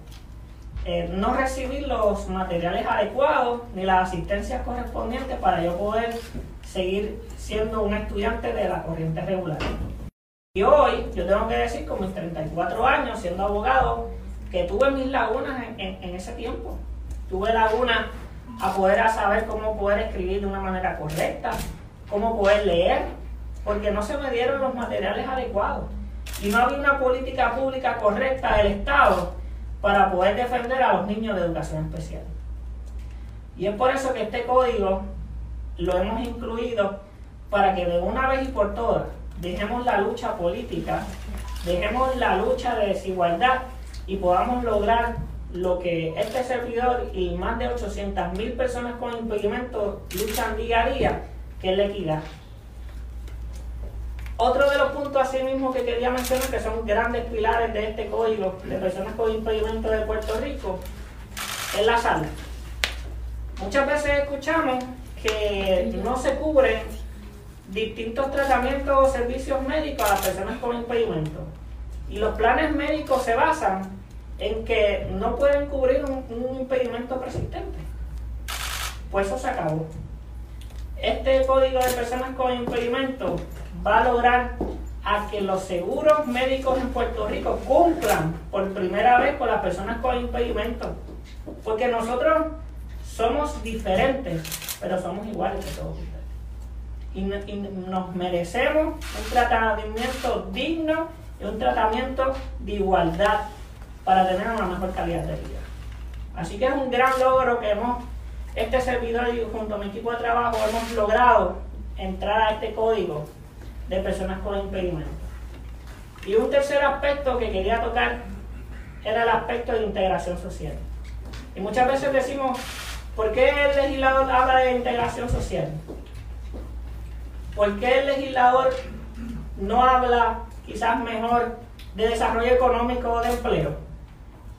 Speaker 7: eh, no recibí los materiales adecuados ni las asistencias correspondientes para yo poder seguir siendo un estudiante de la corriente regular. Y hoy yo tengo que decir, con mis 34 años, siendo abogado, que tuve mis lagunas en, en ese tiempo. Tuve lagunas a poder saber cómo poder escribir de una manera correcta, cómo poder leer, porque no se me dieron los materiales adecuados y no había una política pública correcta del Estado para poder defender a los niños de educación especial. Y es por eso que este código lo hemos incluido para que de una vez y por todas dejemos la lucha política, dejemos la lucha de desigualdad y podamos lograr lo que este servidor y más de 800 mil personas con impedimento luchan día a día, que es la equidad. Otro de los puntos así mismo que quería mencionar, que son grandes pilares de este código de personas con impedimento de Puerto Rico, es la salud. Muchas veces escuchamos que no se cubren distintos tratamientos o servicios médicos a las personas con impedimento. Y los planes médicos se basan en que no pueden cubrir un, impedimento persistente. Pues eso se acabó. Este código de personas con impedimento va a lograr a que los seguros médicos en Puerto Rico cumplan por primera vez con las personas con impedimentos. Porque nosotros somos diferentes, pero somos iguales que todos ustedes. Y, nos merecemos un tratamiento digno y un tratamiento de igualdad para tener una mejor calidad de vida. Así que es un gran logro que hemos, este servidor y junto a mi equipo de trabajo hemos logrado entrar a este código de personas con impedimentos. Y un tercer aspecto que quería tocar era el aspecto de integración social. Y muchas veces decimos, ¿por qué el legislador habla de integración social? ¿Por qué el legislador no habla quizás mejor de desarrollo económico o de empleo?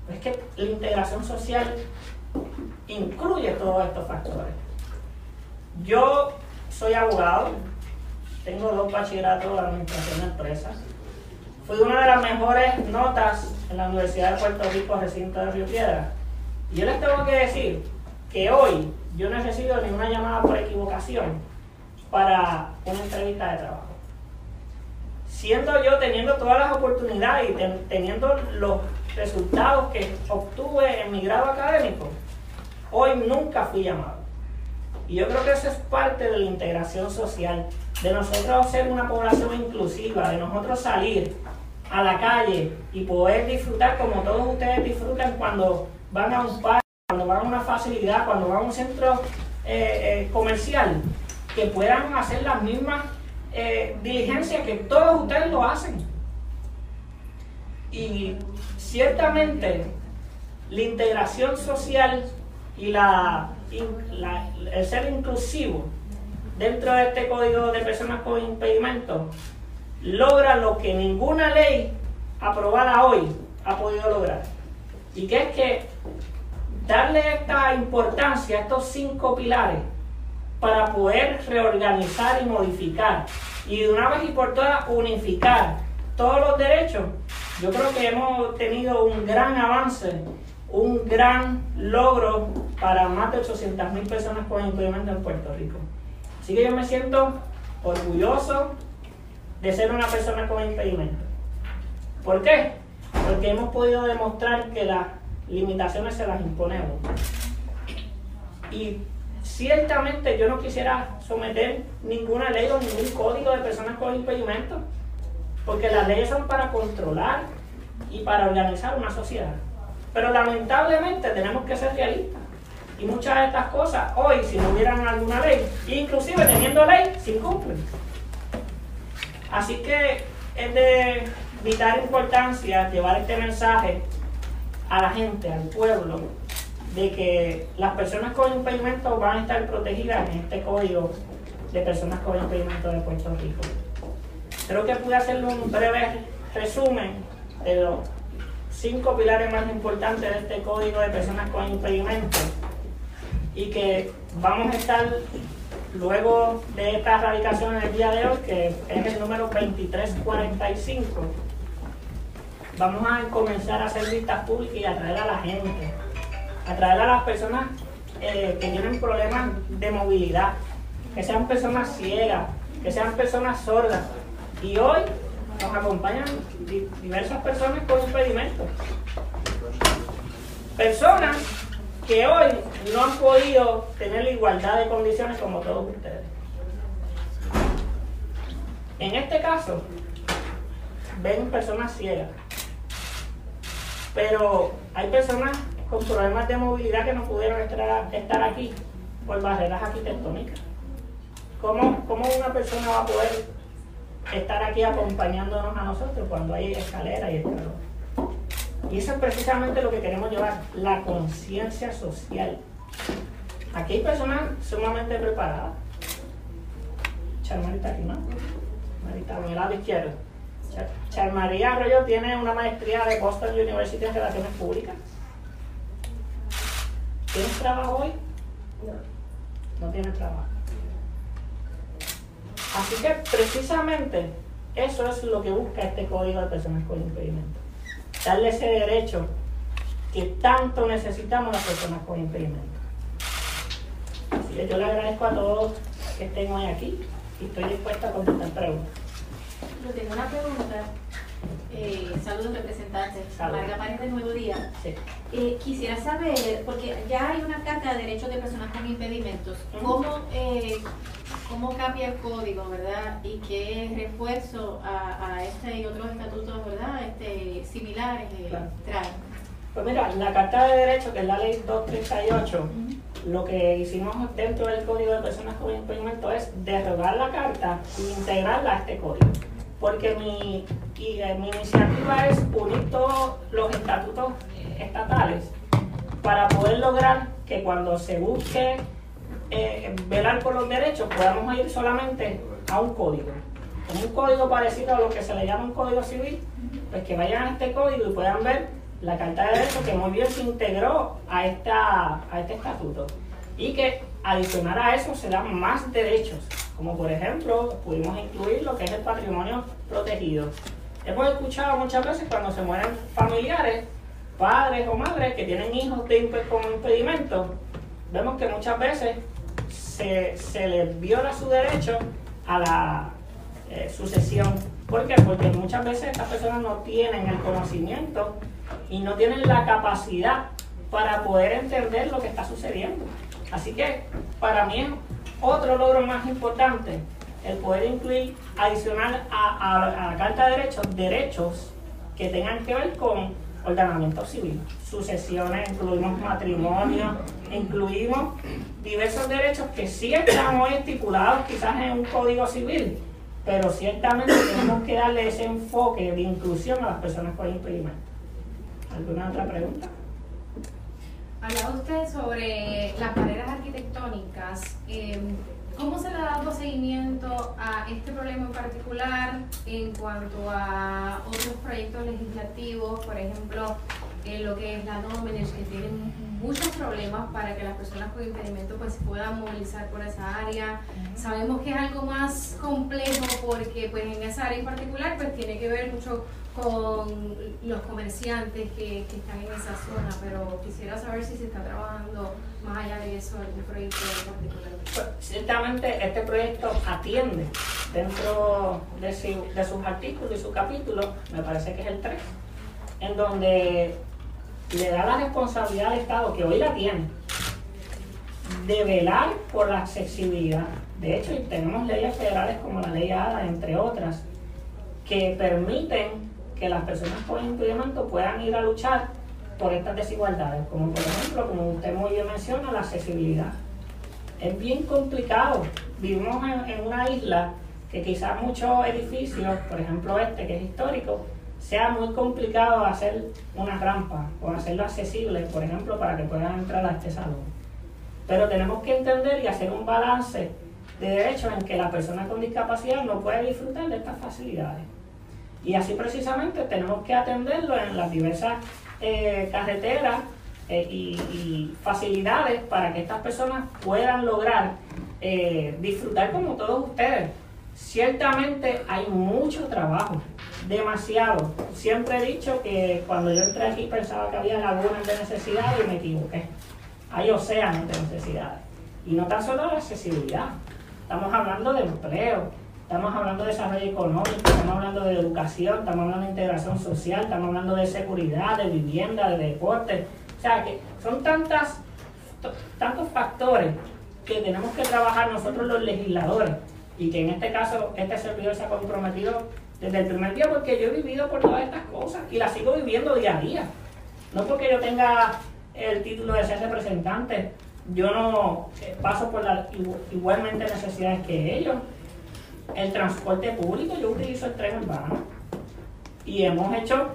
Speaker 7: Es que la integración social incluye todos estos factores. Yo soy abogado, tengo dos bachilleratos de administración de empresas. Fui una de las mejores notas en la Universidad de Puerto Rico, recinto de Río Piedra. Y yo les tengo que decir que hoy yo no he recibido ninguna llamada por equivocación para una entrevista de trabajo. Siendo yo teniendo todas las oportunidades y teniendo los resultados que obtuve en mi grado académico, hoy nunca fui llamado. Y yo creo que eso es parte de la integración social, de nosotros ser una población inclusiva, de nosotros salir a la calle y poder disfrutar como todos ustedes disfrutan cuando van a un parque, cuando van a una facilidad, cuando van a un centro eh, eh, comercial, que puedan hacer las mismas eh, diligencias que todos ustedes lo hacen. Y ciertamente la integración social y la, el ser inclusivo dentro de este código de personas con impedimento logra lo que ninguna ley aprobada hoy ha podido lograr. Y que es que darle esta importancia a estos cinco pilares para poder reorganizar y modificar y de una vez y por todas unificar todos los derechos, yo creo que hemos tenido un gran avance, un gran logro para más de 800 mil personas con impedimento en Puerto Rico. Así que yo me siento orgulloso de ser una persona con impedimento. ¿Por qué? Porque hemos podido demostrar que las limitaciones se las imponemos. Y ciertamente yo no quisiera someter ninguna ley o ningún código de personas con impedimento, porque las leyes son para controlar y para organizar una sociedad. Pero lamentablemente tenemos que ser realistas. Y muchas de estas cosas, hoy, si no hubieran alguna ley, inclusive teniendo ley, se incumplen. Así que es de vital importancia llevar este mensaje a la gente, al pueblo, de que las personas con impedimento van a estar protegidas en este código de personas con impedimento de Puerto Rico. Creo que pude hacerle un breve resumen de los cinco pilares más importantes de este código de personas con impedimento y que vamos a estar luego de esta erradicación en el día de hoy, que es el número 2345, vamos a comenzar a hacer listas públicas y a traer a la gente, a traer a las personas eh, que tienen problemas de movilidad, que sean personas ciegas, que sean personas sordas. Y hoy nos acompañan diversas personas con impedimentos. Personas que hoy no han podido tener la igualdad de condiciones como todos ustedes. En este caso, ven personas ciegas, pero hay personas con problemas de movilidad que no pudieron estar, aquí por barreras arquitectónicas. ¿Cómo, ¿Cómo una persona va a poder estar aquí acompañándonos a nosotros cuando hay escalera y escalón? Y eso es precisamente lo que queremos llevar, la conciencia social. Aquí hay personas sumamente preparadas. Charmarita aquí, ¿no? Marita, a mi lado izquierdo. Charmaría Arroyo tiene una maestría de Boston University en Relaciones Públicas. ¿Tienes trabajo hoy? No. No tienes trabajo. Así que precisamente eso es lo que busca este código de personas con impedimento darle ese derecho que tanto necesitamos las personas con impedimento. Así que yo le agradezco a todos que estén hoy aquí y estoy dispuesta a contestar preguntas.
Speaker 8: Yo tengo una pregunta. Eh, saludos representantes.
Speaker 7: Saludos.
Speaker 8: Marga Párez de Nuevo Día.
Speaker 7: Sí.
Speaker 8: Eh, quisiera saber, porque ya hay una carta de derechos de personas con impedimentos. ¿cómo, eh, cómo cambia el código, verdad? Y qué refuerzo a, a este y otros estatutos, ¿verdad? Este, similares
Speaker 7: Claro.
Speaker 8: traen.
Speaker 7: Pues mira, la Carta de Derechos, que es la ley 238, lo que hicimos dentro del Código de Personas con Impedimento es derrogar la carta e integrarla a este código. Porque mi, y, mi iniciativa es unir todos los estatutos estatales para poder lograr que cuando se busque eh, velar por los derechos podamos ir solamente a un código. Como un código parecido a lo que se le llama un código civil, pues que vayan a este código y puedan ver la Carta de Derechos que muy bien se integró a, esta, a este estatuto. Y que adicional a eso se dan más derechos, como por ejemplo pudimos incluir lo que es el patrimonio protegido. Hemos escuchado muchas veces cuando se mueren familiares, padres o madres que tienen hijos de impe- con impedimentos, vemos que muchas veces se, se les viola su derecho a la eh, sucesión. ¿Por qué? Porque muchas veces estas personas no tienen el conocimiento y no tienen la capacidad para poder entender lo que está sucediendo. Así que para mí es otro logro más importante el poder incluir adicional a, la Carta de Derechos derechos que tengan que ver con ordenamiento civil, sucesiones, incluimos matrimonio, incluimos diversos derechos que sí están hoy estipulados quizás en un código civil, pero ciertamente tenemos que darle ese enfoque de inclusión a las personas con impedimento. ¿Alguna otra pregunta?
Speaker 9: Hablaba usted sobre las barreras arquitectónicas. Eh, ¿Cómo se le ha dado seguimiento a este problema en particular en cuanto a otros proyectos legislativos? Por ejemplo, en lo que es la Domenech, que tienen muchos problemas para que las personas con impedimento pues, se puedan movilizar por esa área. Sabemos que es algo más complejo porque pues, en esa área en particular pues, tiene que ver mucho con los comerciantes que, están en esa zona, pero quisiera saber si se está trabajando más allá de eso algún proyecto particular.
Speaker 7: Pues, ciertamente este proyecto atiende dentro de, su- de sus artículos y su capítulo, me parece que es el 3, en donde le da la responsabilidad al Estado, que hoy la tiene, de velar por la accesibilidad. De hecho, tenemos leyes federales como la ley ADA, entre otras, que permiten que las personas con impedimento puedan ir a luchar por estas desigualdades, como por ejemplo, como usted muy bien menciona, la accesibilidad. Es bien complicado. Vivimos en, en una isla que quizás muchos edificios, por ejemplo este que es histórico, sea muy complicado hacer una rampa o hacerlo accesible, por ejemplo, para que puedan entrar a este salón. Pero tenemos que entender y hacer un balance de derechos en que la persona con discapacidad no puede disfrutar de estas facilidades. Y así precisamente tenemos que atenderlo en las diversas eh, carreteras eh, y, facilidades para que estas personas puedan lograr eh, disfrutar como todos ustedes. Ciertamente hay mucho trabajo, demasiado. Siempre he dicho que cuando yo entré aquí pensaba que había lagunas de necesidad y me equivoqué. Hay océanos de necesidades. Y no tan solo de accesibilidad. Estamos hablando de empleo, estamos hablando de desarrollo económico, estamos hablando de educación, estamos hablando de integración social, estamos hablando de seguridad, de vivienda, de deporte. O sea que son tantas, tantos factores que tenemos que trabajar nosotros los legisladores y que en este caso este servidor se ha comprometido desde el primer día porque yo he vivido por todas estas cosas y las sigo viviendo día a día. No porque yo tenga el título de ser representante, yo no eh, paso por las igu- igualmente necesidades que ellos. El transporte público, yo utilizo el tren urbano y hemos hecho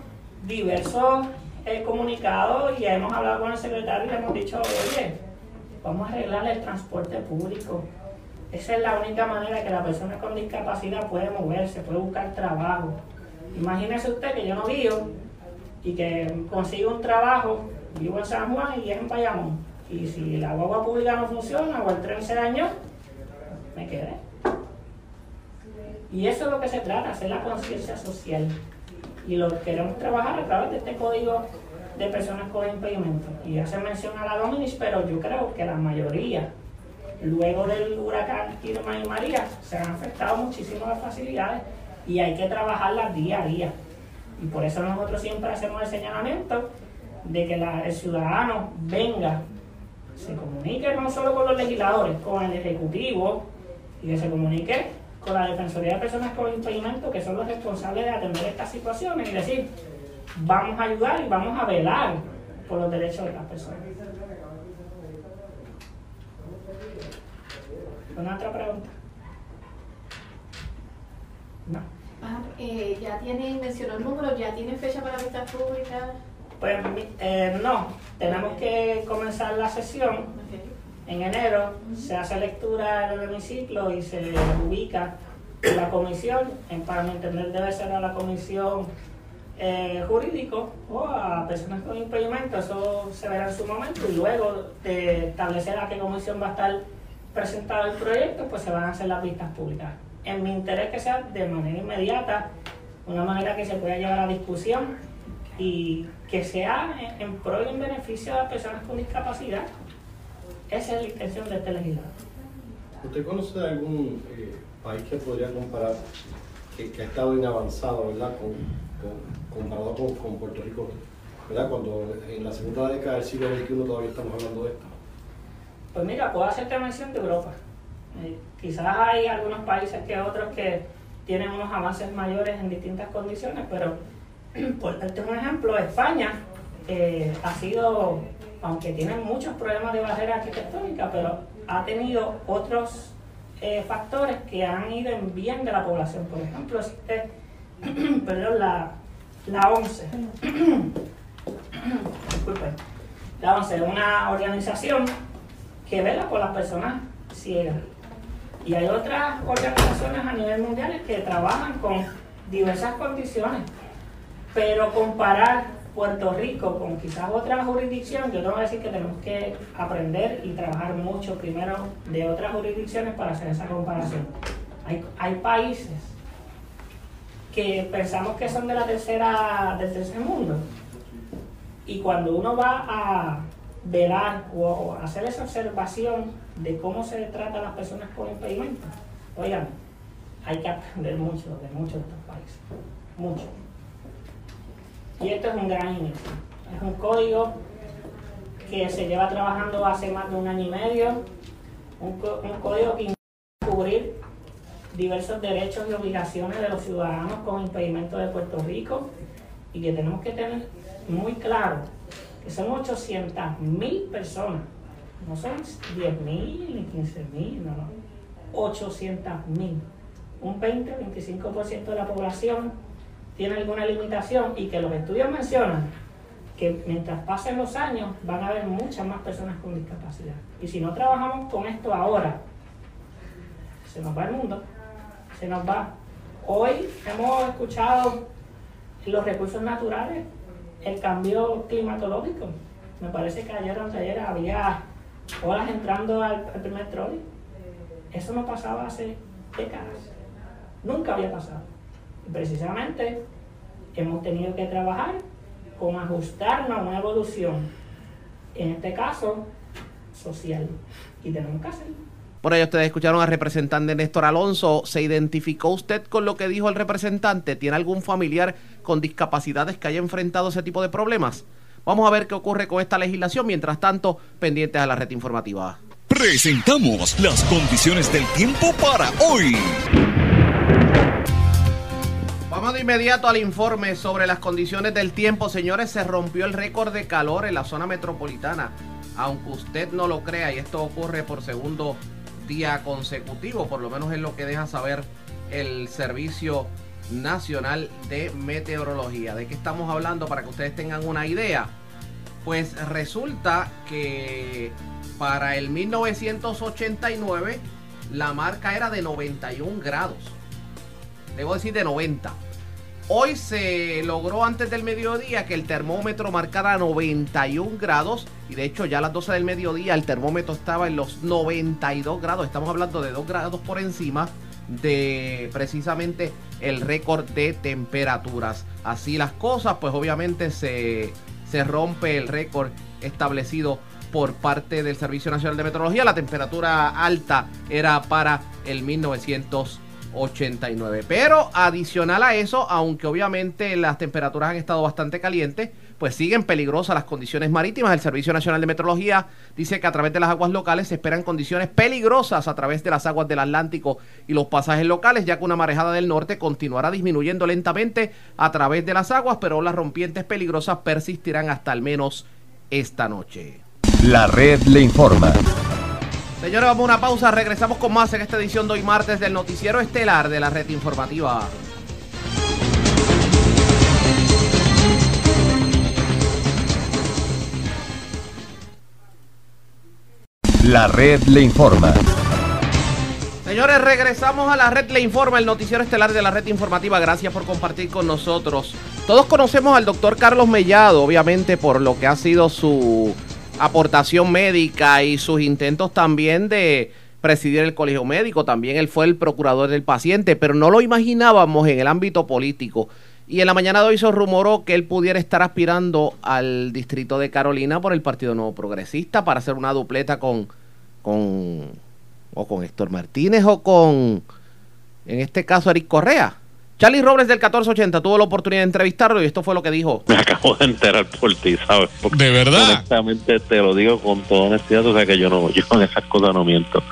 Speaker 7: diversos eh, comunicados y hemos hablado con el secretario y le hemos dicho, oye, vamos a arreglar el transporte público. Esa es la única manera que la persona con discapacidad puede moverse, puede buscar trabajo. Imagínese usted que yo no vivo y que consigo un trabajo, vivo en San Juan y es en Bayamón. Y si la guagua pública no funciona o el tren se dañó, me quedé. Y eso es lo que se trata, hacer la conciencia social. Y lo queremos trabajar a través de este código de personas con impedimento. Y hace mención a la Dominis, pero yo creo que la mayoría, luego del huracán Irma y María, se han afectado muchísimo las facilidades. y hay que trabajarlas día a día. Y por eso nosotros siempre hacemos el señalamiento de que el ciudadano venga, se comunique no solo con los legisladores, con el Ejecutivo y que se comunique con la Defensoría de Personas con Impedimento, que son los responsables de atender estas situaciones y decir, vamos a ayudar y vamos a velar por los derechos de las personas. ¿Una otra pregunta?
Speaker 8: No. Ah, eh, ¿Ya tienen, mencionó el número, ya tienen fecha para vistas públicas?
Speaker 7: Pues eh, no, tenemos que comenzar la sesión en enero, se hace lectura del hemiciclo y se ubica la comisión, en, para mi entender debe ser a la comisión eh, jurídico o a personas con impedimento, eso se verá en su momento y luego de establecer a qué comisión va a estar presentado el proyecto, pues se van a hacer las vistas públicas. En mi interés que sea de manera inmediata, una manera que se pueda llevar a discusión y que sea en, pro y en beneficio de las personas con discapacidad. Esa es la intención de este legislador.
Speaker 10: ¿Usted conoce algún eh, país que podría comparar, que, ha estado inavanzado, ¿verdad? Con, comparado con, Puerto Rico, ¿verdad? Cuando en la segunda década del siglo XXI todavía estamos hablando de esto.
Speaker 7: Pues mira, puedo hacerte mención de Europa. Eh, quizás hay algunos países que otros que tienen unos avances mayores en distintas condiciones, pero por darte un ejemplo, España eh, ha sido, aunque tiene muchos problemas de barrera arquitectónica, pero ha tenido otros eh, factores que han ido en bien de la población. Por ejemplo, existe perdón, la, la ONCE. Disculpen. La ONCE es una organización que vela por las personas ciegas. Y hay otras organizaciones a nivel mundial que trabajan con diversas condiciones. Pero comparar Puerto Rico con quizás otra jurisdicción, yo tengo que decir que tenemos que aprender y trabajar mucho primero de otras jurisdicciones para hacer esa comparación. Hay, hay países que pensamos que son de la tercera, del tercer mundo. Y cuando uno va a velar o hacer esa observación de cómo se trata a las personas con impedimento, oigan, hay que aprender mucho de muchos de estos países. Mucho. Y esto es un gran inicio. Es un código que se lleva trabajando hace más de un año y medio. Un, código que cubrir diversos derechos y obligaciones de los ciudadanos con impedimento de Puerto Rico y que tenemos que tener muy claro que son 800 mil personas, no son 10 mil ni 15 mil, no, no, 800 mil. Un 20-25% de la población tiene alguna limitación y que los estudios mencionan que mientras pasen los años van a haber muchas más personas con discapacidad. Y si no trabajamos con esto ahora, se nos va el mundo, se nos va. Hoy hemos escuchado los recursos naturales el cambio climatológico. Me parece que ayer o ayer había olas entrando al, primer trolley. Eso no pasaba hace décadas. Nunca había pasado. Precisamente hemos tenido que trabajar con ajustarnos a una evolución, en este caso, social. Y tenemos que hacerlo.
Speaker 2: Por ahí ustedes escucharon al representante Néstor Alonso. ¿Se identificó usted con lo que dijo el representante? ¿Tiene algún familiar con discapacidades que haya enfrentado ese tipo de problemas? Vamos a ver qué ocurre con esta legislación. Mientras tanto, pendientes a la red informativa.
Speaker 1: Presentamos las condiciones del tiempo para hoy.
Speaker 2: Vamos de inmediato al informe sobre las condiciones del tiempo. Señores, se rompió el récord de calor en la zona metropolitana. Aunque usted no lo crea, y esto ocurre por segundo día consecutivo, por lo menos es lo que deja saber el Servicio Nacional de Meteorología. ¿De qué estamos hablando para que ustedes tengan una idea? Pues resulta que para el 1989 la marca era de 91 grados. Debo decir de 90. Hoy se logró antes del mediodía que el termómetro marcara 91 grados y de hecho ya a las 12 del mediodía el termómetro estaba en los 92 grados. Estamos hablando de 2 grados por encima de precisamente el récord de temperaturas. Así las cosas, pues obviamente se, se rompe el récord establecido por parte del Servicio Nacional de Meteorología. La temperatura alta era para el 1989. 89. Pero adicional a eso, aunque obviamente las temperaturas han estado bastante calientes, pues siguen peligrosas las condiciones marítimas. El Servicio Nacional de Meteorología dice que a través de las aguas locales se esperan condiciones peligrosas a través de las aguas del Atlántico y los pasajes locales, ya que una marejada del norte continuará disminuyendo lentamente a través de las aguas, pero las rompientes peligrosas persistirán hasta al menos esta noche.
Speaker 11: La red le informa.
Speaker 2: Señores, vamos a una pausa. Regresamos con más en esta edición de hoy martes del Noticiero Estelar de la Red Informativa.
Speaker 11: La red le informa.
Speaker 2: Señores, regresamos a la red Le Informa, el noticiero estelar de la red informativa. Gracias por compartir con nosotros. Todos conocemos al doctor Carlos Mellado, obviamente por lo que ha sido su aportación médica y sus intentos también de presidir el colegio médico. También él fue el procurador del paciente, pero no lo imaginábamos en el ámbito político. Y en la mañana de hoy se rumoró que él pudiera estar aspirando al distrito de Carolina por el Partido Nuevo Progresista para hacer una dupleta con, con o con Héctor Martínez o con, en este caso, Eric Correa. Charlie Robles del 1480 tuvo la oportunidad de entrevistarlo y esto fue lo que dijo.
Speaker 12: Me acabo de enterar por ti, ¿sabes?
Speaker 13: ¿De verdad?
Speaker 12: Honestamente te lo digo con toda honestidad, o sea que yo no, yo con esas cosas no miento.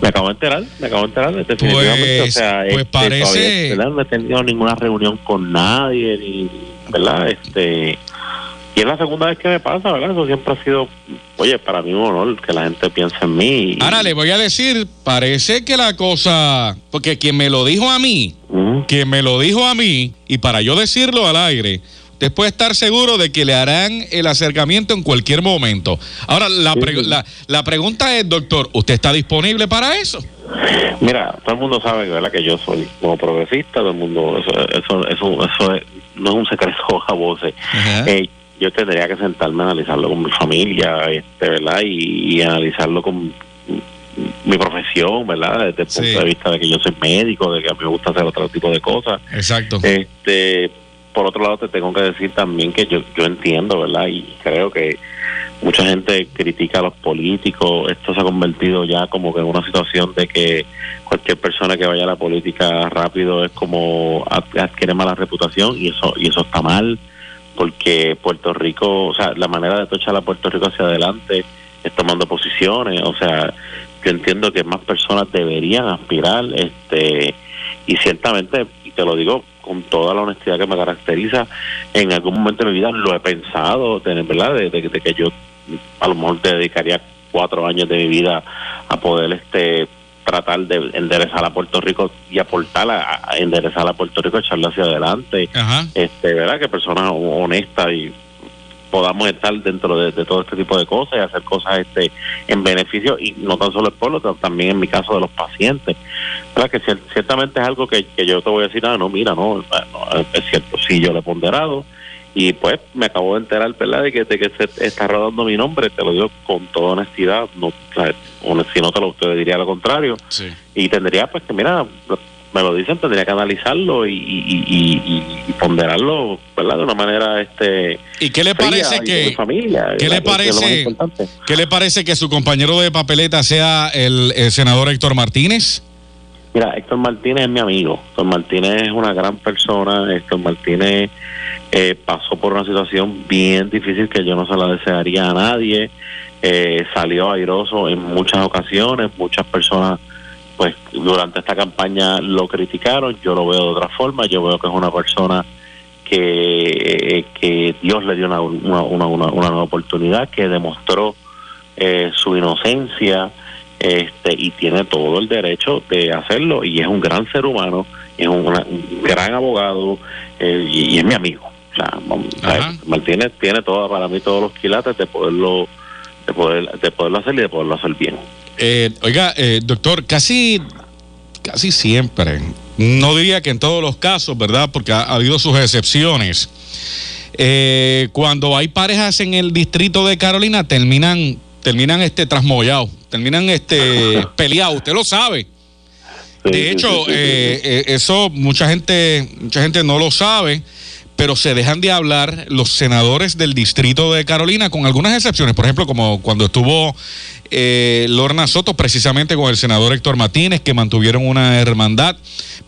Speaker 12: Me acabo de enterar, me acabo de enterar, definitivamente,
Speaker 13: Pues-
Speaker 12: o sea,
Speaker 13: pues
Speaker 12: este,
Speaker 13: parece-
Speaker 12: todavía, ¿verdad? no he tenido ninguna reunión con nadie, ni, ¿verdad? Este, y es la segunda vez que me pasa, ¿verdad? Eso siempre ha sido, oye, para mí un honor que la gente piense en mí. y-
Speaker 13: Ahora le voy a decir, parece que la cosa, porque quien me lo dijo a mí, quien me lo dijo a mí, y para yo decirlo al aire, usted puede estar seguro de que le harán el acercamiento en cualquier momento. Ahora, la, pre- la, la pregunta es, doctor, ¿usted está disponible para eso?
Speaker 12: Mira, todo el mundo sabe ¿verdad? que yo soy como progresista, todo el mundo, eso, eso, eso, eso es- no es un secreto a voces. Eh, yo tendría que sentarme a analizarlo con mi familia, este, ¿verdad? Y, y analizarlo con mi profesión, ¿verdad? Desde el
Speaker 13: Sí.
Speaker 12: punto de vista de que yo soy médico, de que a mí me gusta hacer otro tipo de cosas.
Speaker 13: Exacto.
Speaker 12: Este, por otro lado, te tengo que decir también que yo, yo entiendo, ¿verdad? Y creo que mucha gente critica a los políticos. Esto se ha convertido ya como que en una situación de que cualquier persona que vaya a la política rápido es como ad- adquiere mala reputación y eso y eso está mal porque Puerto Rico, o sea, la manera de tochar a Puerto Rico hacia adelante es tomando posiciones, o sea, yo entiendo que más personas deberían aspirar, este, y ciertamente, y te lo digo con toda la honestidad que me caracteriza, en algún momento de mi vida lo he pensado, tener, ¿verdad? De, de- de que yo a lo mejor dedicaría cuatro años de mi vida a poder este tratar de enderezar a Puerto Rico y aportar a, a enderezar a Puerto Rico, echarlo hacia adelante.
Speaker 13: Ajá.
Speaker 12: este verdad que personas honestas y podamos estar dentro de, de todo este tipo de cosas y hacer cosas este en beneficio y no tan solo del pueblo ta- también en mi caso de los pacientes. Verdad que cier- ciertamente es algo que, que yo te voy a decir ah no mira no, no, es cierto sí yo lo he ponderado y pues me acabo de enterar verdad de que, de que se está rodando mi nombre te lo digo con toda honestidad no si no te lo te diría lo contrario
Speaker 13: Sí.
Speaker 12: y tendría pues que mira me lo dicen tendría que analizarlo y, y, y- y- y ponderarlo verdad de una manera este
Speaker 13: ¿Y qué le parece que-
Speaker 12: mi familia
Speaker 13: qué le.
Speaker 12: Que
Speaker 13: parece-
Speaker 12: importante.
Speaker 13: ¿Qué le parece que su compañero de papeleta sea el, el senador Héctor Martínez?
Speaker 12: Mira, Héctor Martínez es mi amigo. Héctor Martínez es una gran persona. Héctor Martínez eh, pasó por una situación bien difícil que yo no se la desearía a nadie. Eh, salió airoso en muchas ocasiones. Muchas personas, pues, durante esta campaña lo criticaron. Yo lo veo de otra forma. Yo veo que es una persona que, que Dios le dio una, una, una, una- una nueva oportunidad, que demostró eh, su inocencia este y tiene todo el derecho de hacerlo y es un gran ser humano es un, una- un gran abogado eh, y, y es mi amigo o sea. Martínez tiene todo para mí todos los quilates de poderlo de poder de poderlo hacer y de poderlo hacer bien
Speaker 13: Eh, oiga, eh, doctor, casi, casi siempre, no diría que en todos los casos, ¿verdad? Porque ha, ha habido sus excepciones. Eh, cuando hay parejas en el distrito de Carolina, terminan, terminan este trasmollados, terminan este peleados, usted lo sabe. De hecho, eh, eh, eso mucha gente, mucha gente no lo sabe, pero se dejan de hablar los senadores del distrito de Carolina, con algunas excepciones. Por ejemplo, como cuando estuvo eh, Lorna Soto, precisamente con el senador Héctor Martínez, que mantuvieron una hermandad.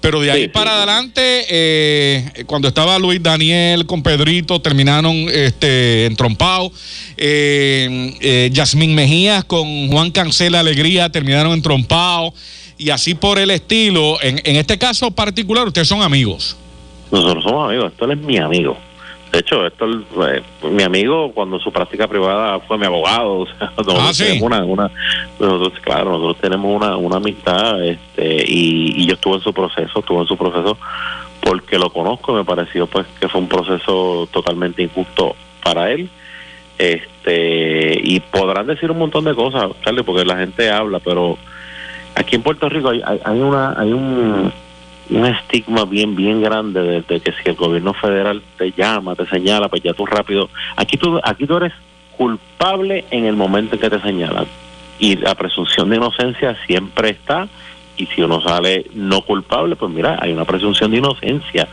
Speaker 13: Pero de ahí para adelante, eh, cuando estaba Luis Daniel con Pedrito, terminaron este, entrompados. Eh, eh, Yasmín Mejías con Juan Cancela Alegría terminaron entrompados. Y así por el estilo. En, en este caso particular, ustedes son amigos.
Speaker 12: Nosotros somos amigos, esto es mi amigo. De hecho, esto eh, mi amigo cuando su práctica privada fue mi abogado. O sea, nosotros
Speaker 13: Ah, ¿sí?
Speaker 12: tenemos una, una, nosotros, claro, nosotros tenemos una, una amistad este, y, y yo estuve en su proceso, estuve en su proceso porque lo conozco, me pareció pues que fue un proceso totalmente injusto para él. Este y podrán decir un montón de cosas, Charlie, porque la gente habla, pero aquí en Puerto Rico hay, hay, hay una hay un un estigma bien bien grande de, que si el gobierno federal te llama, te señala, pues ya tú rápido. Aquí tú aquí tú eres culpable en el momento en que te señalan y la presunción de inocencia siempre está y si uno sale no culpable, pues mira, hay una presunción de inocencia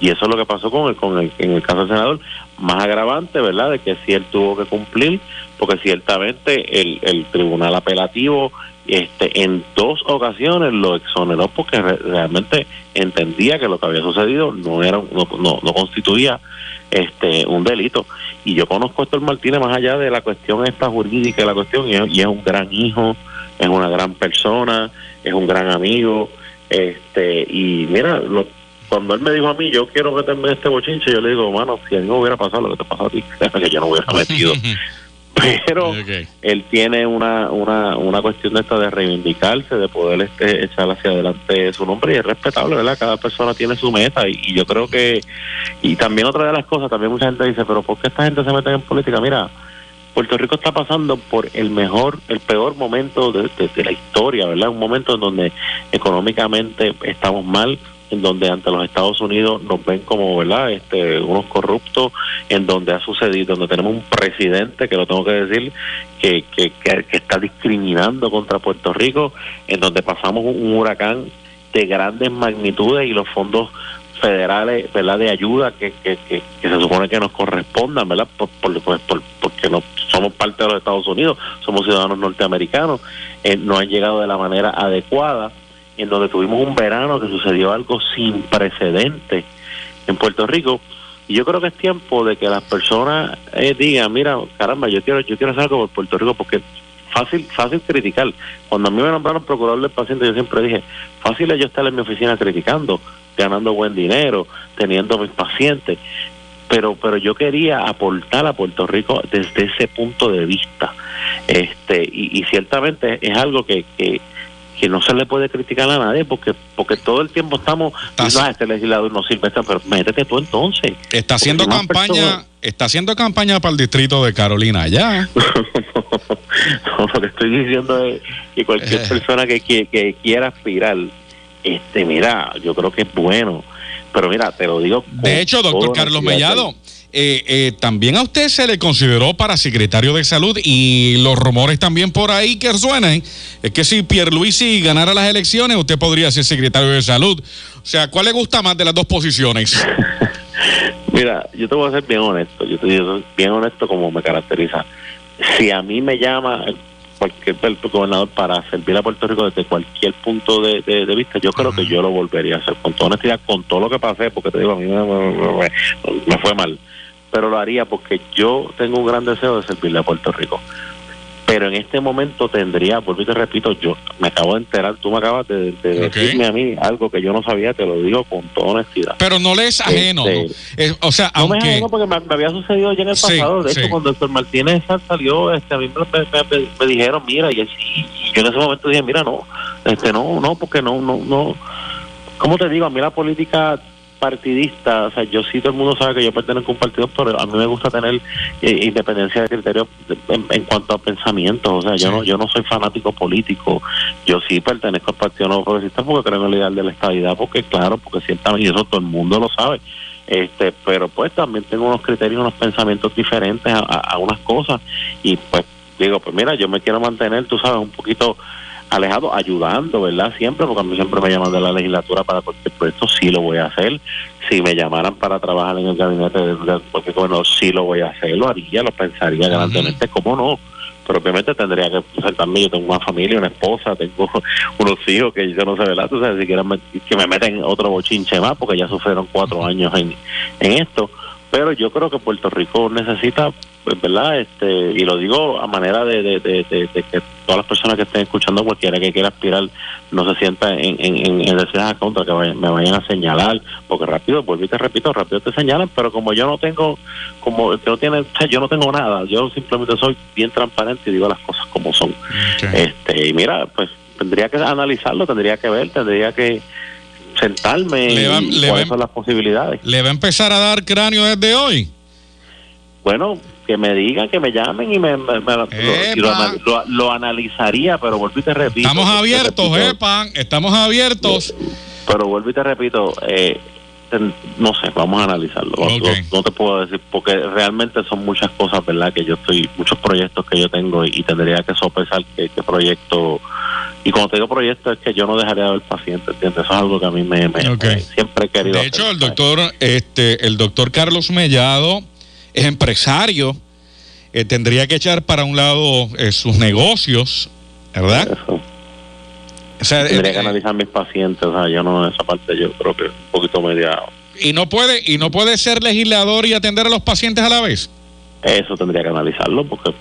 Speaker 12: y eso es lo que pasó con el, con el en el caso del senador más agravante, ¿verdad? De que si él tuvo que cumplir porque ciertamente el, el tribunal apelativo este en dos ocasiones lo exoneró porque re- realmente entendía que lo que había sucedido no era no, no, no constituía este un delito. Y yo conozco a Héctor Martínez más allá de la cuestión esta jurídica de la cuestión y es, un gran hijo es una gran persona es un gran amigo este y mira lo- cuando él me dijo a mí yo quiero meterme en este bochinche yo le digo mano si a mí me hubiera pasado lo que te pasó a ti que yo no hubiera metido pero él tiene una, una, una cuestión de esta de reivindicarse, de poder este, echar hacia adelante su nombre y es respetable, ¿verdad? Cada persona tiene su meta y, y yo creo que, y también otra de las cosas, también mucha gente dice, pero ¿por qué esta gente se mete en política? Mira, Puerto Rico está pasando por el mejor, el peor momento de, de- de la historia, ¿verdad? Un momento en donde económicamente estamos mal, en donde ante los Estados Unidos nos ven como, ¿verdad? Este, unos corruptos, en donde ha sucedido, donde tenemos un presidente, que lo tengo que decir, que, que, que, está discriminando contra Puerto Rico, en donde pasamos un, huracán de grandes magnitudes y los fondos federales verdad de ayuda que, que, que, se supone que nos correspondan verdad por, por- porque no somos parte de los Estados Unidos somos ciudadanos norteamericanos eh, no han llegado de la manera adecuada en donde tuvimos un verano que sucedió algo sin precedentes en Puerto Rico. Y yo creo que es tiempo de que las personas eh, digan mira caramba yo quiero yo quiero hacer algo por Puerto Rico porque fácil fácil criticar. Cuando a mí me nombraron procurador del paciente yo siempre dije fácil es yo estar en mi oficina criticando ganando buen dinero teniendo mis pacientes. Pero pero yo quería aportar a Puerto Rico desde ese punto de vista. Este y, y ciertamente es algo que, que que no se le puede criticar a nadie porque porque todo el tiempo estamos diciendo, "Ah, este legislador no sirve pero métete tú entonces
Speaker 13: Está haciendo
Speaker 12: una
Speaker 13: campaña,
Speaker 12: persona-
Speaker 13: está haciendo campaña para el distrito de Carolina ya.
Speaker 12: No, lo que estoy diciendo es que cualquier
Speaker 13: Eh.
Speaker 12: persona que, qui- que quiera aspirar, este, mira, yo creo que es bueno. Pero mira, te lo digo.
Speaker 13: De hecho, doctor Carlos Mellado, eh, eh, también a usted se le consideró para secretario de salud y los rumores también por ahí que suenan es que si Pierluisi ganara las elecciones, usted podría ser secretario de salud. O sea, ¿cuál le gusta más de las dos posiciones?
Speaker 12: Mira, yo te voy a ser bien honesto, yo te digo bien honesto como me caracteriza. Si a mí me llama cualquier gobernador para servir a Puerto Rico desde cualquier punto de, de- de vista, yo creo que yo lo volvería a hacer con toda honestidad, con todo lo que pasé, porque te digo, a mí me, me- me- me fue mal, pero lo haría porque yo tengo un gran deseo de servirle a Puerto Rico. Pero en este momento tendría, y te repito, yo me acabo de enterar, tú me acabas de, decirme a mí algo que yo no sabía, te lo digo con toda honestidad.
Speaker 13: Pero no le es ajeno.
Speaker 12: Este,
Speaker 13: ¿no? Eh, o sea,
Speaker 12: No me
Speaker 13: aunque...
Speaker 12: ajeno porque me, me había sucedido ya en el
Speaker 13: Sí,
Speaker 12: pasado. De
Speaker 13: sí.
Speaker 12: hecho, cuando el doctor Martínez sal- salió, este, a mí me, me- me- me dijeron, mira, y, así, y yo en ese momento dije, mira, no, este, no, no, porque no, no, no. ¿Cómo te digo? A mí la política partidista, o sea, yo sí, todo el mundo sabe que yo pertenezco a un partido, pero a mí me gusta tener eh, independencia de criterio en, en cuanto a pensamientos, o sea, yo no yo no soy fanático político, yo sí pertenezco al Partido Nuevo Progresista porque creo en el ideal de la estabilidad, porque claro, porque ciertamente, y eso todo el mundo lo sabe, este pero pues también tengo unos criterios, unos pensamientos diferentes a, a- a unas cosas, y pues digo, pues mira, yo me quiero mantener, tú sabes, un poquito alejado, ayudando, ¿verdad? Siempre, porque a mí siempre me llaman de la legislatura para cualquier proyecto, sí lo voy a hacer. Si me llamaran para trabajar en el gabinete de, cualquier gobernador, sí lo voy a hacer, lo haría, lo pensaría grandemente, ¿cómo no? pero obviamente tendría que sentarme, yo tengo una familia, una esposa, tengo unos hijos que yo no sé, ¿verdad? Tú sabes, si quieren que me meten otro bochinche más, porque ya sufrieron cuatro años en, en esto, pero yo creo que Puerto Rico necesita, ¿verdad? Este, y lo digo a manera de, de, de- de- de que todas las personas que estén escuchando, cualquiera que quiera aspirar, no se sienta en, en, en, decir, ah, contra, que me vayan a señalar, porque rápido, vuelvo y te repito, rápido te señalan, pero como yo no tengo, como que no tiene, yo no tengo nada, yo simplemente soy bien transparente y digo las cosas como son. Este, y mira, pues tendría que analizarlo, tendría que ver, tendría que sentarme
Speaker 13: Le va-
Speaker 12: y
Speaker 13: le
Speaker 12: cuáles
Speaker 13: va-
Speaker 12: son las posibilidades.
Speaker 13: ¿Le va a empezar a dar cráneo desde hoy?
Speaker 12: Bueno, que me digan, que me llamen y me, me- me- lo, analizaría, pero vuelvo y te repito.
Speaker 13: Estamos abiertos, Epan, estamos abiertos.
Speaker 12: Pero vuelvo y te repito, eh, no sé, vamos a analizarlo. No- No, no te puedo decir, porque realmente son muchas cosas, ¿verdad? Que yo estoy, muchos proyectos que yo tengo y, y tendría que sopesar qué, qué proyecto. Y cuando te digo proyecto, es que yo no dejaría de ver paciente, ¿entiendes? Eso es algo que a mí me, me- me- siempre he querido
Speaker 13: De
Speaker 12: hacer.
Speaker 13: hecho, el doctor, este, el doctor Carlos Mellado es empresario, eh, tendría que echar para un lado eh, sus negocios, ¿verdad? O sea,
Speaker 12: Tendría
Speaker 13: eh,
Speaker 12: que analizar mis pacientes, o sea, yo no, esa parte yo creo que un poquito media.
Speaker 13: y no puede y no puede ser legislador y atender a los pacientes a la vez.
Speaker 12: Eso tendría que analizarlo porque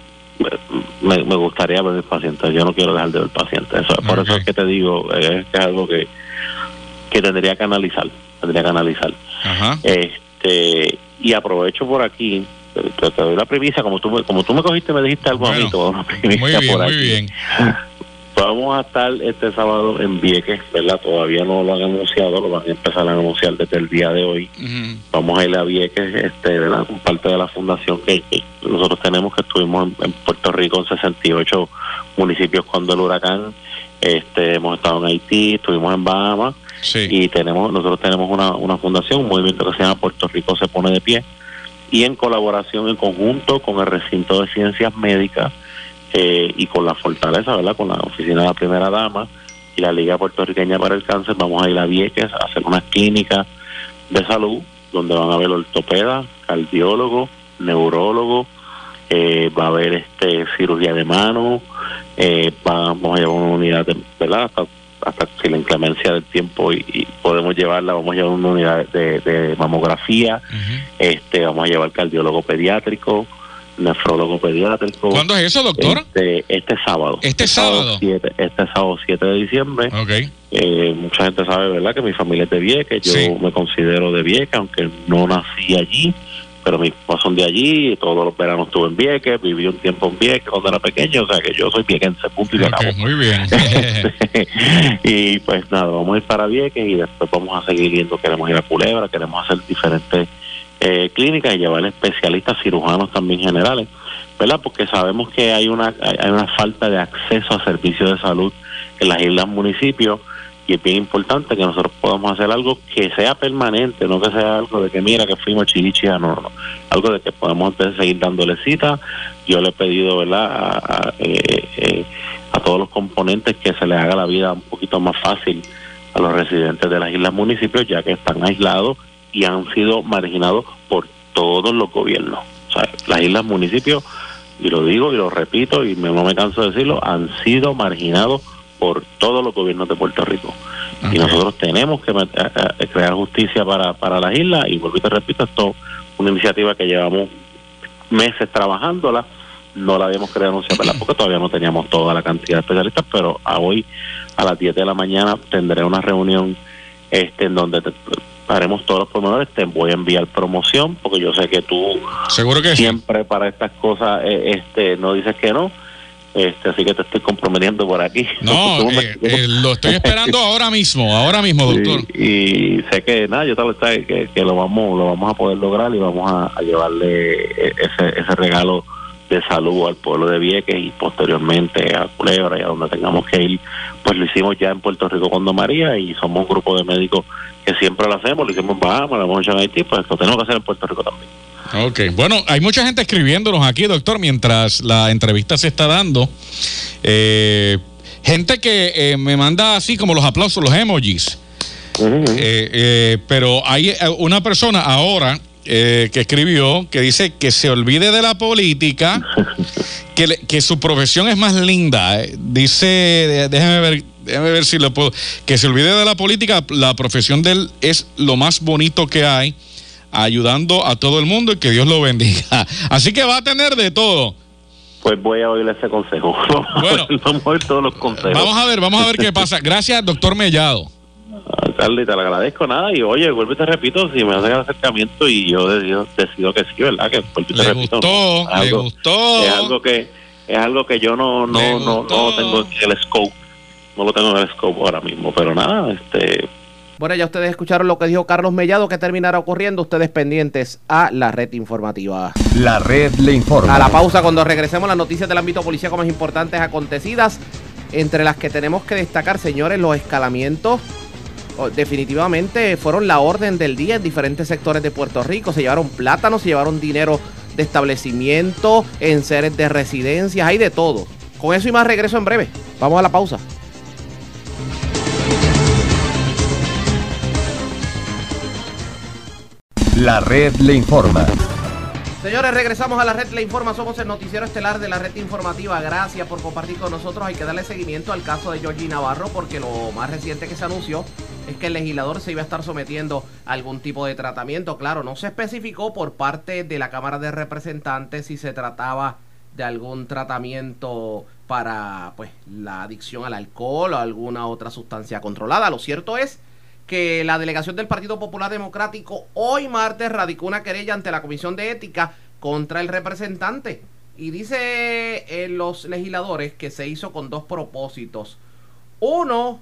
Speaker 12: me, me gustaría ver mis pacientes. Yo no quiero dejar de ver pacientes. Eso, por eso es que te digo, es que es algo que, que tendría que analizar. Tendría que analizar. Este, y aprovecho por aquí, te, doy la primicia, como tú, me- como tú me cogiste me dijiste algo a mí, te voy a dar una
Speaker 13: Muy bien,
Speaker 12: por
Speaker 13: muy
Speaker 12: aquí.
Speaker 13: bien.
Speaker 12: Vamos a estar este sábado en Vieques, ¿verdad? Todavía no lo han anunciado, lo van a empezar a anunciar desde el día de hoy. Vamos a ir a Vieques, este, ¿verdad? Con parte de la fundación que, que nosotros tenemos, que estuvimos en, en Puerto Rico en 68 municipios cuando el huracán, este, hemos estado en Haití, estuvimos en Bahamas y tenemos, nosotros tenemos una, una fundación, un movimiento que se llama Puerto Rico se pone de pie y en colaboración en conjunto con el recinto de ciencias médicas eh, y con la fortaleza, ¿verdad? Con la oficina de la primera dama y la Liga Puertorriqueña para el Cáncer, vamos a ir a Vieques a hacer unas clínicas de salud donde van a haber ortopedas, cardiólogos, neurólogos, eh, va a haber este cirugía de mano, eh, vamos a llevar una unidad, de, ¿verdad? Hasta si la inclemencia del tiempo y, y podemos llevarla, vamos a llevar una unidad de, de mamografía, este, vamos a llevar cardiólogo pediátrico, nefrólogo pediátrico.
Speaker 13: ¿Cuándo es eso, doctor?
Speaker 12: Este, este sábado.
Speaker 13: Este sábado.
Speaker 12: 7, este sábado 7 de diciembre. Eh, mucha gente sabe, ¿verdad? Que mi familia es de Vieques. Yo
Speaker 13: Sí.
Speaker 12: me considero de Vieques, aunque no nací allí. Pero mis papás son de allí. Todos los veranos estuve en Vieques. Viví un tiempo en Vieques cuando era pequeño. O sea que yo soy viequense, punto y acabó.
Speaker 13: Muy bien.
Speaker 12: y pues nada, vamos a ir para Vieques y después vamos a seguir yendo. Queremos ir a Culebra, queremos hacer diferentes eh, clínicas y llevar especialistas cirujanos también generales, ¿verdad? Porque sabemos que hay una, hay una falta de acceso a servicios de salud en las islas municipios y es bien importante que nosotros podamos hacer algo que sea permanente, no que sea algo de que mira que fuimos chilichia, no, no, no. algo de que podamos seguir dándole cita. Yo le he pedido, ¿verdad? A, eh, eh, a todos los componentes que se les haga la vida un poquito más fácil a los residentes de las islas municipios, ya que están aislados y han sido marginados por todos los gobiernos. O sea, las islas municipios, y lo digo y lo repito y no me canso de decirlo, han sido marginados por todos los gobiernos de Puerto Rico. Y nosotros tenemos que a- a- crear justicia para, para las islas. Y vuelvo y te repito, esto es una iniciativa que llevamos meses trabajándola, no la habíamos querido anunciar. Porque todavía no teníamos toda la cantidad de especialistas, pero a hoy a las 10 de la mañana tendré una reunión este en donde te- haremos todos los promotores, te voy a enviar promoción, porque yo sé que tú
Speaker 13: Seguro que
Speaker 12: siempre para estas cosas eh, este no dices que no, este así que te estoy comprometiendo por aquí.
Speaker 13: No, eh, eh, lo estoy esperando ahora mismo, ahora mismo, doctor.
Speaker 12: y, y sé que nada, yo tal vez que, que lo vamos lo vamos a poder lograr y vamos a, a llevarle e- ese, ese regalo de salud al pueblo de Vieques y posteriormente a Culebra y a donde tengamos que ir, pues lo hicimos ya en Puerto Rico con Don María y somos un grupo de médicos que siempre lo hacemos, lo hicimos en Bahamas, lo hemos hecho en Haití, pues lo tenemos que hacer en Puerto Rico también.
Speaker 13: Ok, bueno, hay mucha gente escribiéndonos aquí, doctor, mientras la entrevista se está dando. Eh, gente que eh, me manda así como los aplausos, los emojis. Eh, eh, pero hay una persona ahora eh, que escribió que dice que se olvide de la política, que, le- que su profesión es más linda. Dice, déjeme ver, déjeme ver si lo puedo. Que se olvide de la política, la profesión de él es lo más bonito que hay, ayudando a todo el mundo y que Dios lo bendiga. Así que va a tener de todo.
Speaker 12: Pues voy a oír ese consejo.
Speaker 13: Bueno.
Speaker 12: vamos a oír todos los consejos.
Speaker 13: Vamos a ver, vamos a ver qué pasa. Gracias, doctor Mellado.
Speaker 12: Alcalde, te lo agradezco nada. Y oye, vuelvo y te repito, si me hacen el acercamiento y yo decido, decido que sí, ¿verdad? Que vuelvo y te
Speaker 13: Le
Speaker 12: repito.
Speaker 13: gustó,
Speaker 12: algo,
Speaker 13: le gustó.
Speaker 12: Es algo que, es algo que yo no, no, no, no tengo en el scope. No lo tengo en el scope ahora mismo. Pero nada, este,
Speaker 2: Bueno, ya ustedes escucharon lo que dijo Carlos Mellado, que terminará ocurriendo. Ustedes pendientes a la red informativa.
Speaker 11: La red le informa.
Speaker 2: A la pausa, cuando regresemos, las noticias del ámbito policíaco más importantes acontecidas, entre las que tenemos que destacar, señores, los escalamientos. oh, Definitivamente fueron la orden del día en diferentes sectores de Puerto Rico. Se llevaron plátanos, se llevaron dinero de establecimiento, en seres de residencias, hay de todo. Con eso y más regreso en breve. Vamos a la pausa.
Speaker 11: La red le informa.
Speaker 2: Señores, regresamos a la red Le Informa. Somos el noticiero estelar de la red informativa. Gracias por compartir con nosotros. Hay que darle seguimiento al caso de Georgie Navarro porque lo más reciente que se anunció es que el legislador se iba a estar sometiendo a algún tipo de tratamiento. Claro, no se especificó por parte de la Cámara de Representantes si se trataba de algún tratamiento para pues la adicción al alcohol o alguna otra sustancia controlada. Lo cierto es que la delegación del Partido Popular Democrático hoy martes radicó una querella ante la Comisión de Ética contra el representante. Y dice eh, los legisladores que se hizo con dos propósitos. Uno,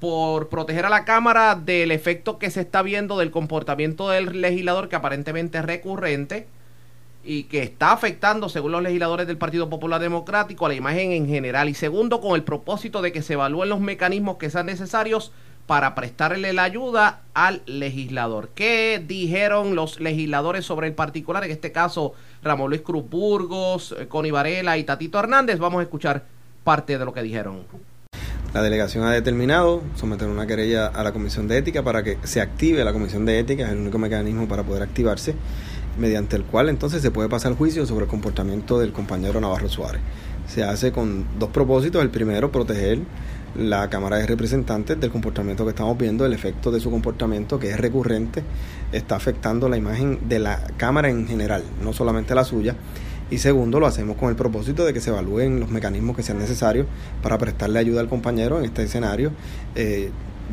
Speaker 2: por proteger a la Cámara del efecto que se está viendo del comportamiento del legislador que aparentemente es recurrente y que está afectando, según los legisladores del Partido Popular Democrático, a la imagen en general. Y segundo, con el propósito de que se evalúen los mecanismos que sean necesarios para prestarle la ayuda al legislador. ¿Qué dijeron los legisladores sobre el particular? En este caso, Ramón Luis Cruz Burgos, eh, Connie Varela y Tatito Hernández. Vamos a escuchar parte de lo que dijeron.
Speaker 14: La delegación ha determinado someter una querella a la Comisión de Ética para que se active la Comisión de Ética, es el único mecanismo para poder activarse, mediante el cual entonces se puede pasar juicio sobre el comportamiento del compañero Navarro Suárez. Se hace con dos propósitos. El primero, proteger la Cámara de Representantes del comportamiento que estamos viendo, el efecto de su comportamiento que es recurrente, está afectando la imagen de la Cámara en general, no solamente la suya. Y segundo, lo hacemos con el propósito de que se evalúen los mecanismos que sean necesarios para prestarle ayuda al compañero en este escenario. Eh,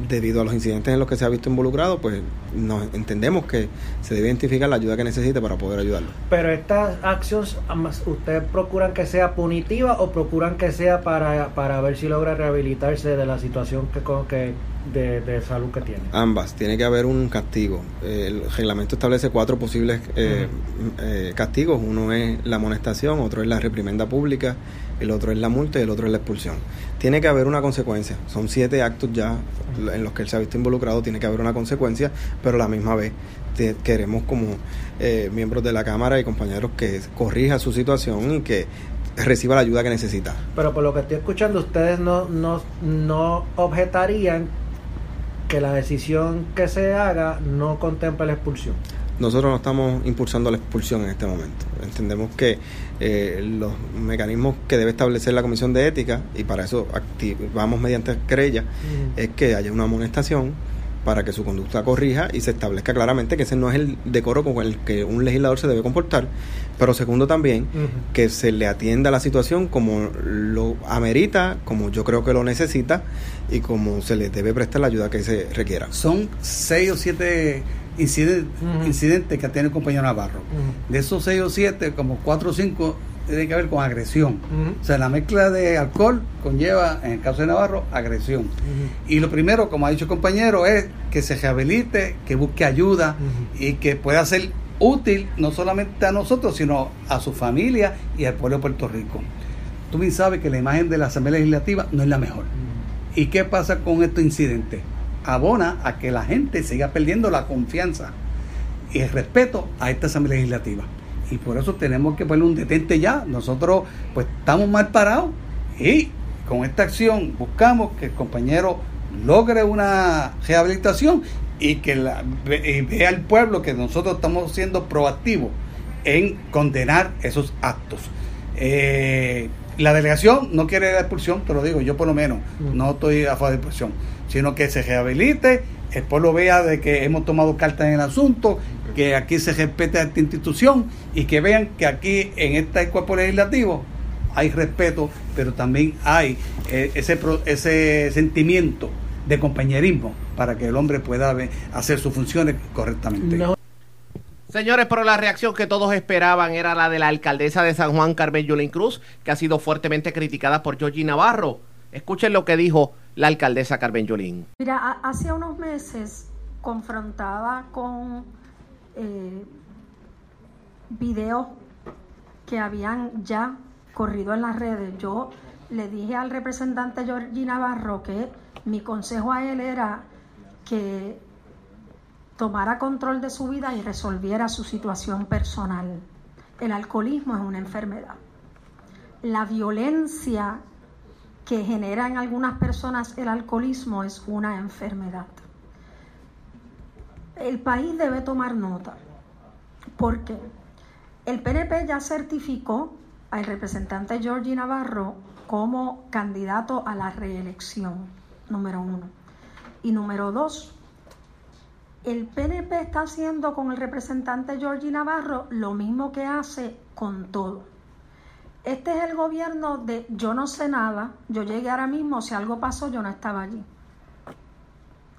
Speaker 14: debido a los incidentes en los que se ha visto involucrado, pues nos entendemos que se debe identificar la ayuda que necesite para poder ayudarlo.
Speaker 6: Pero estas acciones, ¿ustedes procuran que sea punitiva o procuran que sea para, para ver si logra rehabilitarse de la situación que, que de, de salud que tiene?
Speaker 14: Ambas, tiene que haber un castigo. El reglamento establece cuatro posibles eh, eh, castigos. Uno es la amonestación, otro es la reprimenda pública, el otro es la multa y el otro es la expulsión. Tiene que haber una consecuencia. Son siete actos ya en los que él se ha visto involucrado, tiene que haber una consecuencia, pero la misma vez queremos como eh, miembros de la Cámara y compañeros que corrija su situación y que reciba la ayuda que necesita.
Speaker 6: Pero por lo que estoy escuchando, ustedes no, no, no objetarían que la decisión que se haga no contemple la expulsión.
Speaker 14: Nosotros no estamos impulsando la expulsión en este momento. Entendemos que eh, los mecanismos que debe establecer la Comisión de Ética, y para eso activamos mediante querella, es que haya una amonestación para que su conducta corrija y se establezca claramente que ese no es el decoro con el que un legislador se debe comportar. Pero segundo también, que se le atienda la situación como lo amerita, como yo creo que lo necesita y como se le debe prestar la ayuda que se requiera.
Speaker 15: Son seis o siete inciden- incidentes que ha tenido el compañero Navarro. De esos seis o siete, como cuatro o cinco tienen que ver con agresión. O sea, la mezcla de alcohol conlleva, en el caso de Navarro, agresión. Y lo primero, como ha dicho el compañero, es que se rehabilite, que busque ayuda y que pueda ser útil no solamente a nosotros, sino a su familia y al pueblo de Puerto Rico. Tú bien sabes que la imagen de la Asamblea Legislativa no es la mejor. ¿Y qué pasa con estos incidentes? Abona a que la gente siga perdiendo la confianza y el respeto a esta Asamblea Legislativa. Y por eso tenemos que ponerle un detente ya. Nosotros pues estamos mal parados y con esta acción buscamos que el compañero logre una rehabilitación y que vea el pueblo que nosotros estamos siendo proactivos en condenar esos actos. Eh, la delegación no quiere la expulsión, te lo digo, yo por lo menos no estoy a favor de expulsión, sino que se rehabilite, el pueblo vea de que hemos tomado cartas en el asunto, que aquí se respeta esta institución y que vean que aquí en este cuerpo legislativo hay respeto, pero también hay eh, ese, ese sentimiento de compañerismo para que el hombre pueda hacer sus funciones correctamente.
Speaker 2: Señores, pero la reacción que todos esperaban era la de la alcaldesa de San Juan, Carmen Yulín Cruz, que ha sido fuertemente criticada por Georgie Navarro. Escuchen lo que dijo la alcaldesa Carmen Yulín.
Speaker 16: Mira, ha- hace unos meses confrontaba con eh, videos que habían ya corrido en las redes. Yo le dije al representante Georgie Navarro que mi consejo a él era que tomara control de su vida y resolviera su situación personal. El alcoholismo es una enfermedad. La violencia que genera en algunas personas el alcoholismo es una enfermedad. El país debe tomar nota porque el PNP ya certificó al representante Georgie Navarro como candidato a la reelección, número uno. Y número dos, el PNP está haciendo con el representante Georgie Navarro lo mismo que hace con todo. Este es el gobierno de yo no sé nada, yo llegué ahora mismo, si algo pasó yo no estaba allí.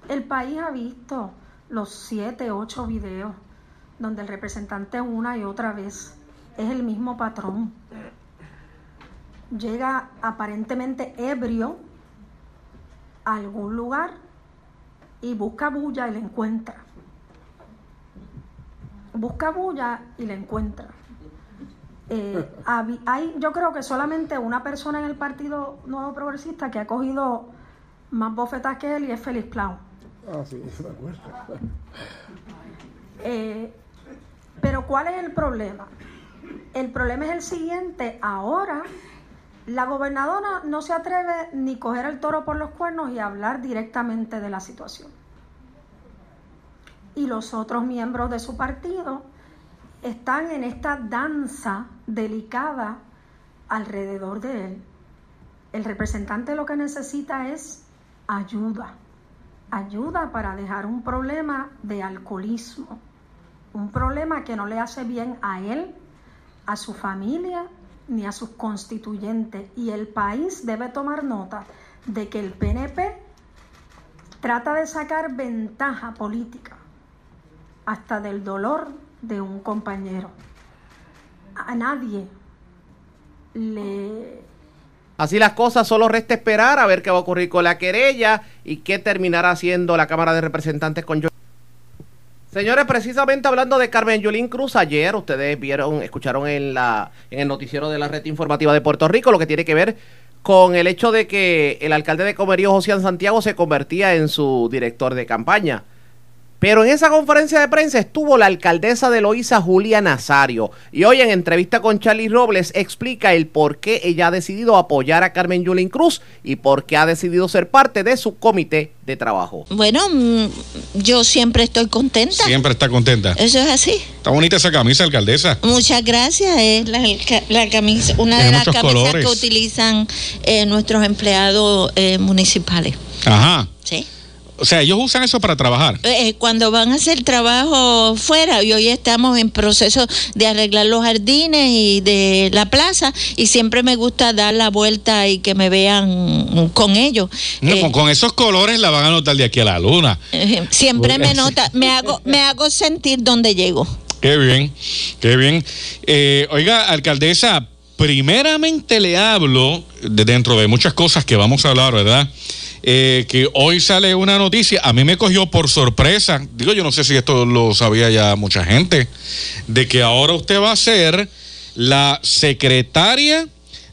Speaker 16: El país ha visto los siete, ocho videos donde el representante una y otra vez es el mismo patrón. Llega aparentemente ebrio a algún lugar y busca bulla y la encuentra. Busca bulla y la encuentra. Eh, hay, yo creo que solamente una persona en el Partido Nuevo Progresista que ha cogido más bofetas que él y es Félix Clown.
Speaker 17: Ah, sí, de acuerdo.
Speaker 16: Eh, pero ¿cuál es el problema? El problema es el siguiente. Ahora la gobernadora no se atreve ni coger el toro por los cuernos y hablar directamente de la situación. Y los otros miembros de su partido están en esta danza delicada alrededor de él. El representante lo que necesita es ayuda, ayuda para dejar un problema de alcoholismo, un problema que no le hace bien a él, a su familia ni a sus constituyentes. Y el país debe tomar nota de que el PNP trata de sacar ventaja política hasta del dolor de un compañero. A nadie le
Speaker 2: Así las cosas, solo resta esperar a ver qué va a ocurrir con la querella y qué terminará haciendo la Cámara de Representantes con Georgie Señores, precisamente hablando de Carmen Yulín Cruz, ayer ustedes vieron, escucharon en, la, en el noticiero de la red informativa de Puerto Rico lo que tiene que ver con el hecho de que el alcalde de Comerío, José Santiago, se convertía en su director de campaña. Pero en esa conferencia de prensa estuvo la alcaldesa de Loíza, Julia Nazario. Y hoy en entrevista con Charlie Robles explica el por qué ella ha decidido apoyar a Carmen Yulín Cruz y por qué ha decidido ser parte de su comité de trabajo.
Speaker 18: Bueno, mm, yo siempre estoy contenta.
Speaker 13: Siempre está contenta.
Speaker 18: Eso es así.
Speaker 13: Está bonita esa camisa, alcaldesa.
Speaker 18: Muchas gracias. Es la, la camisa, una de las camisas
Speaker 13: colores.
Speaker 18: que utilizan eh, nuestros empleados eh, municipales.
Speaker 13: Ajá.
Speaker 18: Sí.
Speaker 13: O sea, ellos usan eso para trabajar.
Speaker 18: Eh, cuando van a hacer trabajo fuera y hoy estamos en proceso de arreglar los jardines y de la plaza y siempre me gusta dar la vuelta y que me vean con ellos.
Speaker 13: No,
Speaker 18: Eh,
Speaker 13: con, esos colores la van a notar de aquí a la luna.
Speaker 18: eh, siempre me nota, me hago, me hago sentir donde llego.
Speaker 13: Qué bien, qué bien. Eh, oiga, alcaldesa, primeramente le hablo, de dentro de muchas cosas que vamos a hablar, ¿verdad? Eh, que hoy sale una noticia, a mí me cogió por sorpresa, digo, yo no sé si esto lo sabía ya mucha gente, de que ahora usted va a ser la secretaria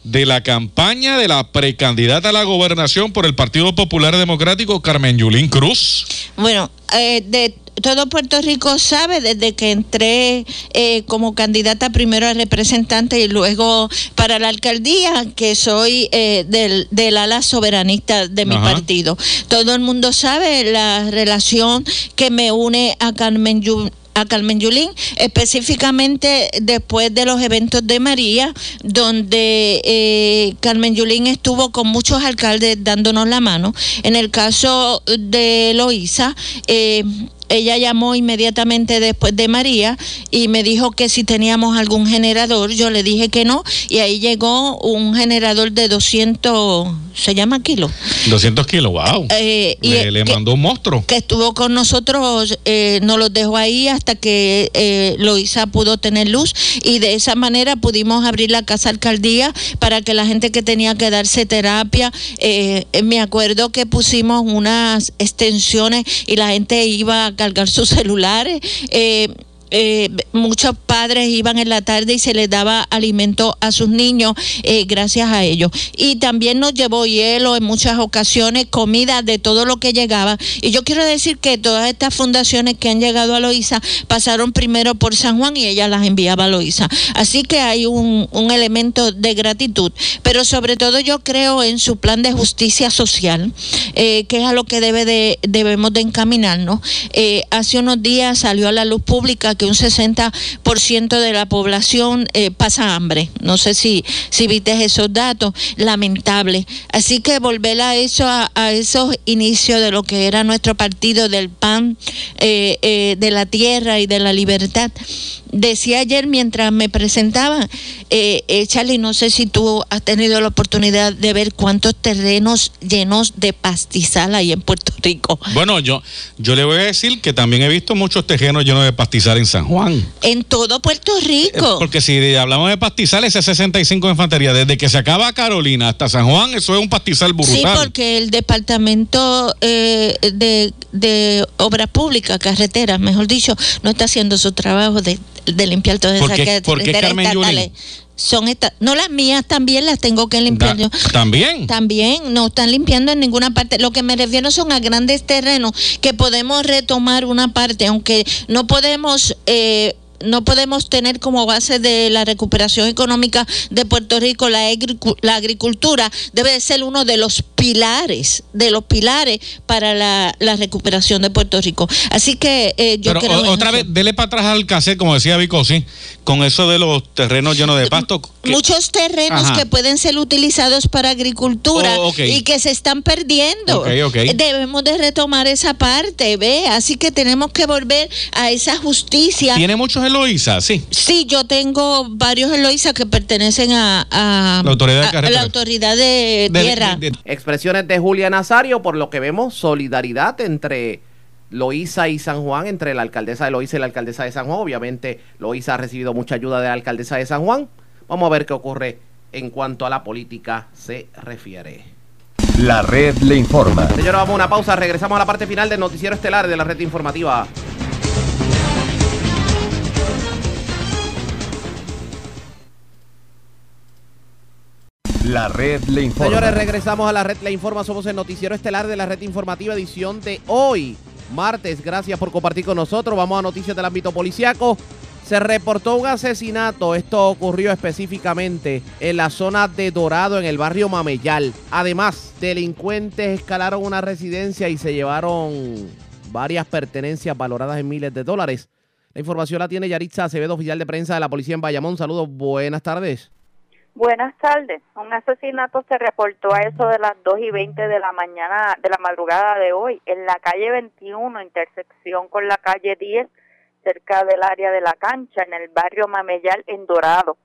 Speaker 13: de la campaña de la precandidata a la gobernación por el Partido Popular Democrático, Carmen Yulín Cruz.
Speaker 18: Bueno, eh, de todo Puerto Rico sabe desde que entré eh, como candidata primero a representante y luego para la alcaldía que soy eh, del, del ala soberanista de mi
Speaker 17: Ajá.
Speaker 18: partido. Todo el mundo sabe la relación que me une a Carmen Yu- a Carmen Yulín, específicamente después de los eventos de María, donde eh, Carmen Yulín estuvo con muchos alcaldes dándonos la mano. En el caso de Loíza, eh, ella llamó inmediatamente después de María y me dijo que si teníamos algún generador, yo le dije que no, y ahí llegó un generador de 200, se llama kilo,
Speaker 13: 200 kilos, wow.
Speaker 18: Eh, y
Speaker 13: le,
Speaker 18: que-
Speaker 13: mandó un monstruo.
Speaker 18: que estuvo con nosotros, eh, nos los dejó ahí hasta que eh, Loisa pudo tener luz y de esa manera pudimos abrir la casa alcaldía para que la gente que tenía que darse terapia, eh, me acuerdo que pusimos unas extensiones y la gente iba a cargar sus celulares. eh, eh, muchos padres iban en la tarde y se les daba alimento a sus niños eh, gracias a ellos. Y también nos llevó hielo en muchas ocasiones, comida de todo lo que llegaba. Y yo quiero decir que todas estas fundaciones que han llegado a Loíza pasaron primero por San Juan y ella las enviaba a Loíza. Así que hay un, un elemento de gratitud. Pero sobre todo yo creo en su plan de justicia social, eh, que es a lo que debe de, debemos de encaminarnos. Hace unos días salió a la luz pública que un 60% de la población eh, pasa hambre. No sé si, si viste esos datos, lamentable. Así que volver a eso, a, a esos inicios de lo que era nuestro partido del PAN, eh, eh, de la tierra y de la libertad. Decía ayer mientras me presentaba, eh, eh, Charlie, no sé si tú has tenido la oportunidad de ver cuántos terrenos llenos de pastizal hay en Puerto Rico.
Speaker 13: Bueno, yo, yo le voy a decir que también he visto muchos tejenos llenos de pastizal en San Juan.
Speaker 18: En todo Puerto
Speaker 13: Eh,
Speaker 18: Rico.
Speaker 13: Porque si hablamos de pastizal, ese 65 de infantería, desde que se acaba Carolina hasta San Juan, eso es un pastizal brutal.
Speaker 18: Sí, porque el departamento eh, de, de obras públicas, carreteras, mejor dicho, no está haciendo su trabajo de, de limpiar todas
Speaker 13: ¿Por
Speaker 18: esas carreteras
Speaker 13: Carmen
Speaker 18: estatales.
Speaker 13: Yulín?
Speaker 18: Son esta- no las mías también las tengo que limpiar
Speaker 13: Da-
Speaker 18: yo.
Speaker 13: También.
Speaker 18: También no están limpiando en ninguna parte. Lo que me refiero son a grandes terrenos que podemos retomar una parte, aunque no podemos eh, no podemos tener como base de la recuperación económica de Puerto Rico la, la agricultura debe de ser uno de los pilares de los pilares para la, la recuperación de Puerto Rico. Así que eh, yo
Speaker 13: Pero
Speaker 18: creo
Speaker 13: otra vez, dele para atrás al cassette, como decía Vico, sí, con eso de los terrenos llenos de pasto. que-
Speaker 18: muchos terrenos
Speaker 13: Ajá.
Speaker 18: que pueden ser utilizados para agricultura
Speaker 13: Oh,
Speaker 18: y que se están perdiendo. Debemos de retomar esa parte, ¿ve? Así que tenemos que volver a esa justicia.
Speaker 13: ¿Tiene muchos Eloísa? Sí.
Speaker 18: Sí, yo tengo varios Eloísa que pertenecen a, a-
Speaker 2: La autoridad de
Speaker 18: a- a
Speaker 2: carretera.
Speaker 18: la autoridad de, tierra.
Speaker 2: Expresiones de Julia Nazario, por lo que vemos solidaridad entre Loíza y San Juan, entre la alcaldesa de Loíza y la alcaldesa de San Juan. Obviamente, Loíza ha recibido mucha ayuda de la alcaldesa de San Juan. Vamos a ver qué ocurre en cuanto a la política se refiere.
Speaker 11: La red le informa.
Speaker 2: Señores, vamos a una pausa. Regresamos a la parte final del noticiero estelar de la red informativa.
Speaker 11: La red le informa.
Speaker 2: Señores, regresamos a la red La Informa. Somos el noticiero estelar de la red informativa, edición de hoy, martes. Gracias por compartir con nosotros. Vamos a noticias del ámbito policiaco. Se reportó un asesinato. Esto ocurrió específicamente en la zona de Dorado, en el barrio Mameyal. Además, delincuentes escalaron una residencia y se llevaron varias pertenencias valoradas en miles de dólares. La información la tiene Yaritza Acevedo, oficial de prensa de la policía en Bayamón. Saludos, buenas tardes.
Speaker 17: Buenas tardes. Un asesinato se reportó a eso de las 2 y 20 de la mañana, de la madrugada de hoy, en la calle 21, intersección con la calle 10, cerca del área de la cancha, en el barrio Mameyal, en Dorado.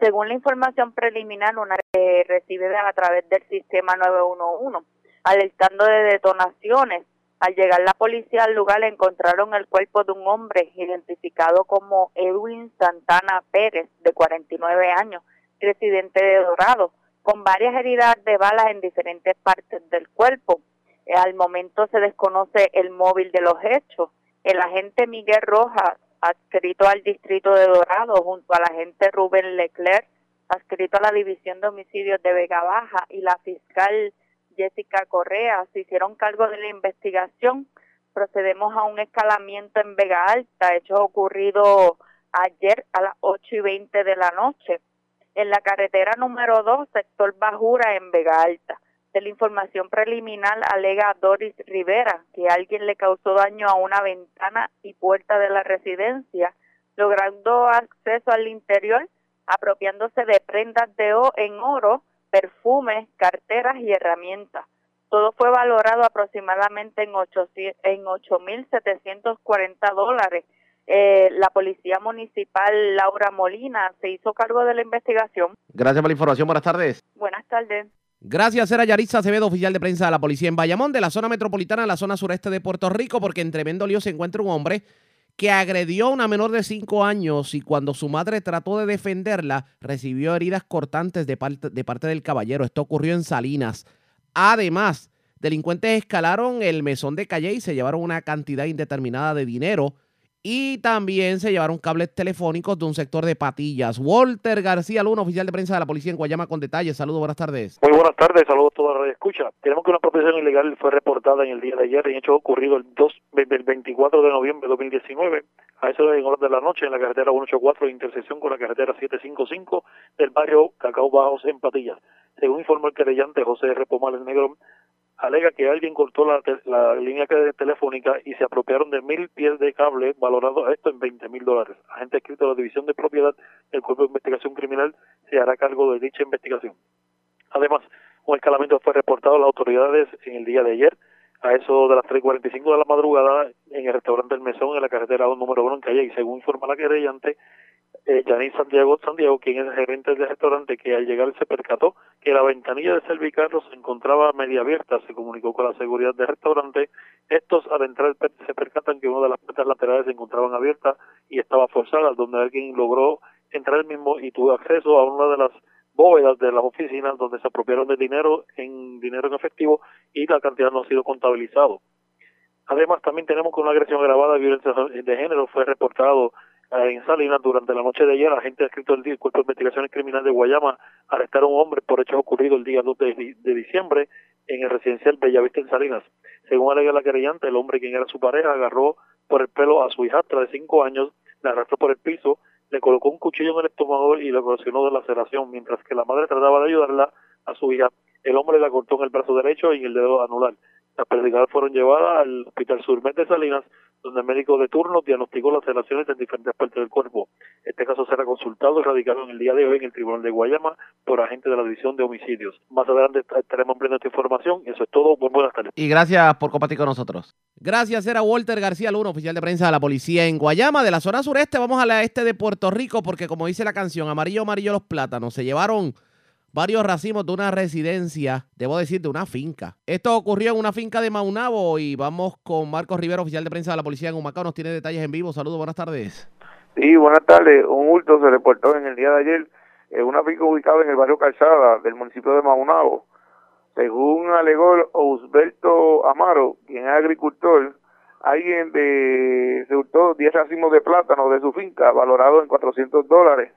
Speaker 17: Según la información preliminar, una eh, recibida a través del sistema 911, alertando de detonaciones. Al llegar la policía al lugar encontraron el cuerpo de un hombre identificado como Edwin Santana Pérez, de 49 años, residente de Dorado, con varias heridas de balas en diferentes partes del cuerpo. Eh, al momento se desconoce el móvil de los hechos. El agente Miguel Rojas, adscrito al distrito de Dorado, junto al agente Rubén Leclerc, adscrito a la División de Homicidios de Vega Baja, y la fiscal Jessica Correa, se hicieron cargo de la investigación procedemos a un escalamiento en Vega Alta, hecho ocurrido ayer a las 8 y 20 de la noche, en la carretera número 2, sector Bajura, en Vega Alta. De la información preliminar alega Doris Rivera que alguien le causó daño a una ventana y puerta de la residencia, logrando acceso al interior, apropiándose de prendas de o en oro, perfumes, carteras y herramientas. Todo fue valorado aproximadamente en 8.740 dólares. Eh, la Policía Municipal Laura Molina se hizo cargo de la investigación.
Speaker 2: Gracias por la información. Buenas tardes.
Speaker 17: Buenas tardes.
Speaker 2: Gracias, era Yaritza Acevedo, oficial de prensa de la policía en Bayamón, de la zona metropolitana, la zona sureste de Puerto Rico, porque en tremendo lío se encuentra un hombre que agredió a una menor de 5 años y cuando su madre trató de defenderla, recibió heridas cortantes de parte, de parte del caballero. Esto ocurrió en Salinas. Además, delincuentes escalaron el mesón de calle y se llevaron una cantidad indeterminada de dinero y también se llevaron cables telefónicos de un sector de patillas. Walter García Luna, oficial de prensa de la policía en Guayama, con detalles. Saludos, buenas tardes.
Speaker 19: Muy buenas tardes, saludos a toda la radio escucha. Tenemos que una apropiación ilegal fue reportada en el día de ayer, en hecho ocurrido el, 2, el 24 de noviembre de 2019, a eso de horas de la noche, en la carretera 184, intersección con la carretera 755 del barrio Cacao Bajos en Patillas. Según informó el querellante José R. el Negro, alega que alguien cortó la, la línea telefónica y se apropiaron de mil pies de cable valorado esto en 20 mil dólares. Agente escrito de la División de Propiedad del Cuerpo de Investigación Criminal se hará cargo de dicha investigación. Además, un escalamiento fue reportado a las autoridades en el día de ayer, a eso de las 3.45 de la madrugada, en el restaurante El Mesón, en la carretera número 1 en Calle, y según informa la querellante, eh, Santiago Santiago, quien es el gerente del restaurante, que al llegar se percató que la ventanilla de Servicarro se encontraba media abierta, se comunicó con la seguridad del restaurante. Estos al entrar se percatan que una de las puertas laterales se encontraban abiertas y estaba forzada, donde alguien logró entrar el mismo y tuvo acceso a una de las bóvedas de las oficinas donde se apropiaron de dinero en dinero en efectivo y la cantidad no ha sido contabilizado. Además, también tenemos que una agresión grabada de violencia de género fue reportado en Salinas durante la noche de ayer, agentes escrito del Cuerpo de Investigaciones Criminales de Guayama arrestaron a un hombre por hechos ocurridos el día 2 de, diciembre en el residencial Bellavista en Salinas. Según alega la querellante, el hombre quien era su pareja agarró por el pelo a su hijastra de 5 años, la arrastró por el piso, le colocó un cuchillo en el estómago y le ocasionó de laceración, mientras que la madre trataba de ayudarla a su hija. El hombre la cortó en el brazo derecho y en el dedo anular. Las pérdidas fueron llevadas al Hospital Surmet de Salinas, donde el médico de turno diagnosticó las relaciones en diferentes partes del cuerpo. Este caso será consultado y radicado en el día de hoy en el Tribunal de Guayama por agente de la División de Homicidios. Más adelante estaremos ampliando esta información. Eso es todo. Muy buenas tardes.
Speaker 2: Y gracias por compartir con nosotros. Gracias, era Walter García Luna, oficial de prensa de la policía en Guayama, de la zona sureste. Vamos a la este de Puerto Rico, porque como dice la canción, amarillo, amarillo los plátanos. Se llevaron varios racimos de una residencia, debo decir, de una finca. Esto ocurrió en una finca de Maunabo y vamos con Marcos Rivera, oficial de prensa de la policía en Humacao. Nos tiene detalles en vivo. Saludos, buenas tardes.
Speaker 20: Sí, buenas tardes. Un hurto se reportó en el día de ayer en una finca ubicada en el barrio Calzada del municipio de Maunabo. Según alegó Osberto Amaro, quien es agricultor, alguien de, se hurtó 10 racimos de plátano de su finca, valorado en 400 dólares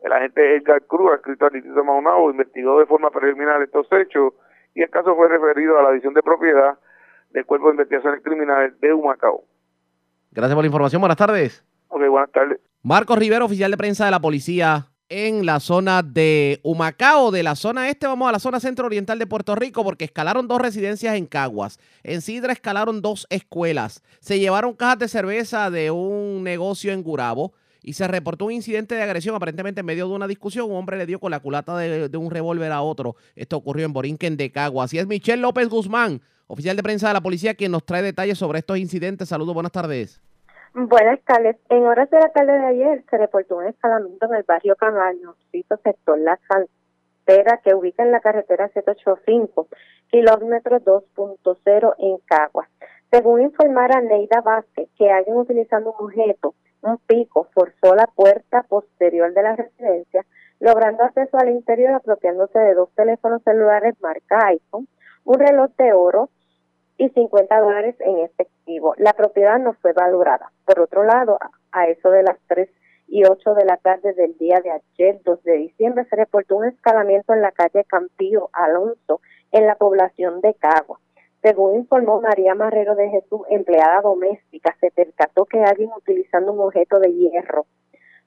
Speaker 20: el agente Edgar Cruz, escrito al Distrito de Maunabo, investigó de forma preliminar estos hechos y el caso fue referido a la división de propiedad del Cuerpo de Investigaciones Criminales de Humacao.
Speaker 2: Gracias por la información. Buenas tardes.
Speaker 20: Ok, buenas tardes.
Speaker 2: Marcos Rivero, oficial de prensa de la policía en la zona de Humacao, de la zona este, vamos a la zona centro-oriental de Puerto Rico, porque escalaron dos residencias en Caguas. En Sidra escalaron dos escuelas. Se llevaron cajas de cerveza de un negocio en Gurabo y se reportó un incidente de agresión aparentemente en medio de una discusión. Un hombre le dio con la culata de, un revólver a otro. Esto ocurrió en Borinquen de Cagua. Así es Michelle López Guzmán, oficial de prensa de la policía, quien nos trae detalles sobre estos incidentes. Saludos, buenas tardes.
Speaker 21: Buenas tardes. En horas de la tarde de ayer se reportó un escalamiento en el barrio Canario, sector La Cantera, que ubica en la carretera 785, kilómetro 2.0 en Cagua. Según informara Neida Vázquez, que alguien utilizando un objeto un pico forzó la puerta posterior de la residencia, logrando acceso al interior apropiándose de dos teléfonos celulares marca iPhone, un reloj de oro y 50 dólares en efectivo. La propiedad no fue valorada. Por otro lado, a eso de las 3 y 8 de la tarde del día de ayer, 2 de diciembre, se reportó un escalamiento en la calle Campillo Alonso, en la población de Cagua. Según informó María Marrero de Jesús, empleada doméstica, se percató que alguien utilizando un objeto de hierro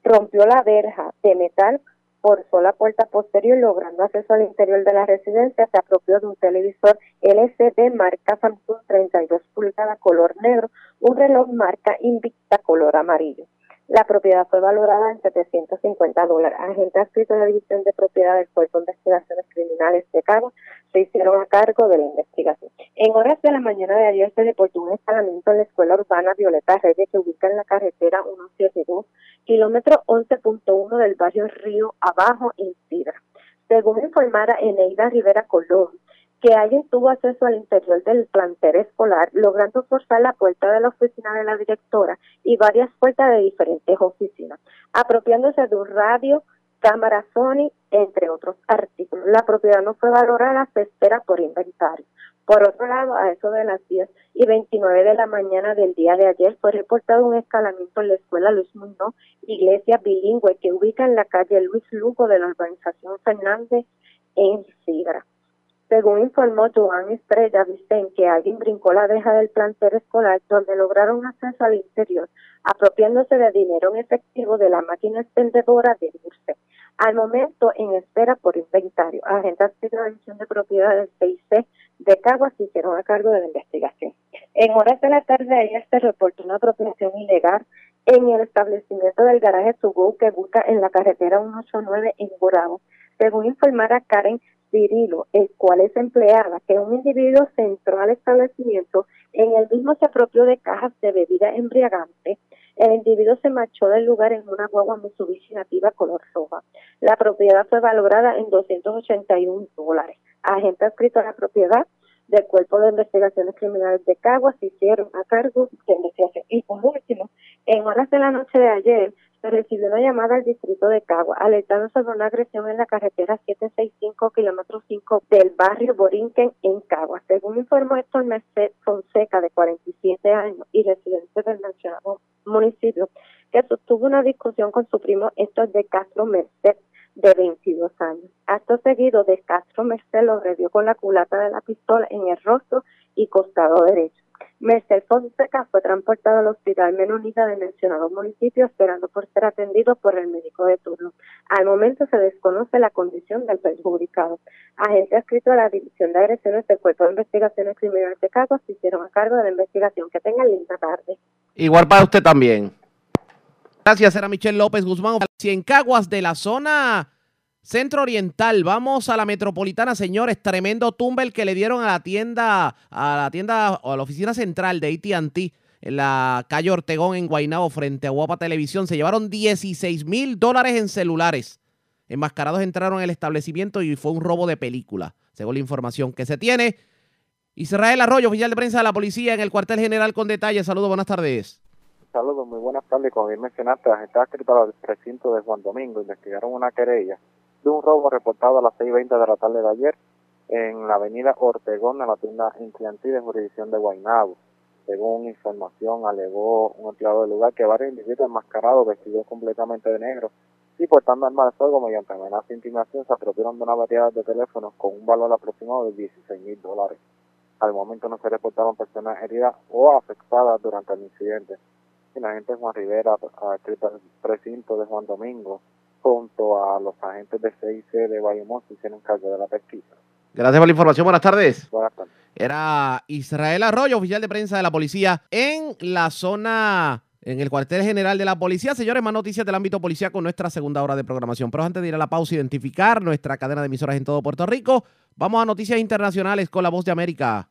Speaker 21: rompió la verja de metal, forzó la puerta posterior logrando acceso al interior de la residencia, se apropió de un televisor LCD marca Samsung 32 pulgadas color negro, un reloj marca Invicta color amarillo. La propiedad fue valorada en 750 dólares. Agentes adscritos de la División de Propiedad del Cuerpo de Investigaciones Criminales de Cabo se hicieron a cargo de la investigación. En horas de la mañana de ayer se reportó un escalamiento en la Escuela Urbana Violeta Reyes que ubica en la carretera 172, kilómetro 11.1 del barrio Río Abajo, en Sidra. Según informara Eneida Rivera Colón, que alguien tuvo acceso al interior del plantel escolar, logrando forzar la puerta de la oficina de la directora y varias puertas de diferentes oficinas, apropiándose de un radio, cámara Sony, entre otros artículos. La propiedad no fue valorada, se espera por inventario. Por otro lado, a eso de las 10 y 29 de la mañana del día de ayer fue reportado un escalamiento en la escuela Luis Muñoz, iglesia bilingüe que ubica en la calle Luis Lugo de la urbanización Fernández en Sidra. Según informó Joan Estrella Vicente, alguien brincó la deja del plantel escolar donde lograron acceso al interior, apropiándose de dinero en efectivo de la máquina expendedora de dulce. Al momento, en espera por inventario, agentes de la División de Propiedad del 6C de Caguas se hicieron a cargo de la investigación. En horas de la tarde ayer se reportó una apropiación ilegal en el establecimiento del garaje Subu que busca en la carretera 189 en Borao. Según informara Karen Cirilo, el cual es empleada, que un individuo se al establecimiento, en el mismo se apropió de cajas de bebida embriagante. El individuo se marchó del lugar en una guagua Mitsubishi nativa color roja. La propiedad fue valorada en 281 dólares. Agente adscrito a la propiedad del Cuerpo de Investigaciones Criminales de Caguas se hicieron a cargo de investigación. Y por último, en horas de la noche de ayer, se recibió una llamada al distrito de Cagua, alertando sobre una agresión en la carretera 765, kilómetro 5 del barrio Borinquen, en Cagua. Según informó Héctor Merced Fonseca, de 47 años y residente del mencionado municipio, que sostuvo una discusión con su primo Héctor de Castro Merced, de 22 años. Acto seguido de Castro Merced lo redió con la culata de la pistola en el rostro y costado derecho. Merced Fonseca fue transportado al hospital menonita del mencionado municipio esperando por ser atendido por el médico de turno. Al momento se desconoce la condición del perjudicado. Agente adscrito a la División de Agresiones del Cuerpo de Investigaciones Criminales de Caguas se hicieron a cargo de la investigación. Que tengan linda tarde.
Speaker 2: Igual para usted también. Gracias, era Michelle López Guzmán. en Caguas de la zona Centro Oriental, vamos a la metropolitana, señores. Tremendo tumble que le dieron a la tienda, a la tienda o a la oficina central de ATT en la calle Ortegón en Guaynabo frente a Guapa Televisión. Se llevaron 16 mil dólares en celulares. Enmascarados entraron en el establecimiento y fue un robo de película, según la información que se tiene. Israel Arroyo, oficial de prensa de la policía en el cuartel general con detalles. Saludos, buenas tardes.
Speaker 22: Saludos, muy buenas tardes. Como bien mencionaste, la gente adscrita al recinto de Juan Domingo investigaron una querella de un robo reportado a las 6.20 de la tarde de ayer en la avenida Ortegón, en la tienda Incliantí de jurisdicción de Guaynabo. Según información, alegó un empleado del lugar que varios individuos enmascarados, vestidos completamente de negro y portando armas de fuego mediante amenaza e intimidación, se apropiaron de una variedad de teléfonos con un valor aproximado de 16 mil dólares. Al momento no se reportaron personas heridas o afectadas durante el incidente. Y la gente Juan Rivera, al precinto de Juan Domingo, junto a los agentes de CIC de Bayamón se hicieron cargo de la pesquisa.
Speaker 2: Gracias por la información. Buenas tardes.
Speaker 22: Buenas tardes.
Speaker 2: Era Israel Arroyo, oficial de prensa de la policía en la zona, en el cuartel general de la policía. Señores, más noticias del ámbito policía con nuestra segunda hora de programación. Pero antes de ir a la pausa, identificar nuestra cadena de emisoras en todo Puerto Rico, vamos a noticias internacionales con la voz de América.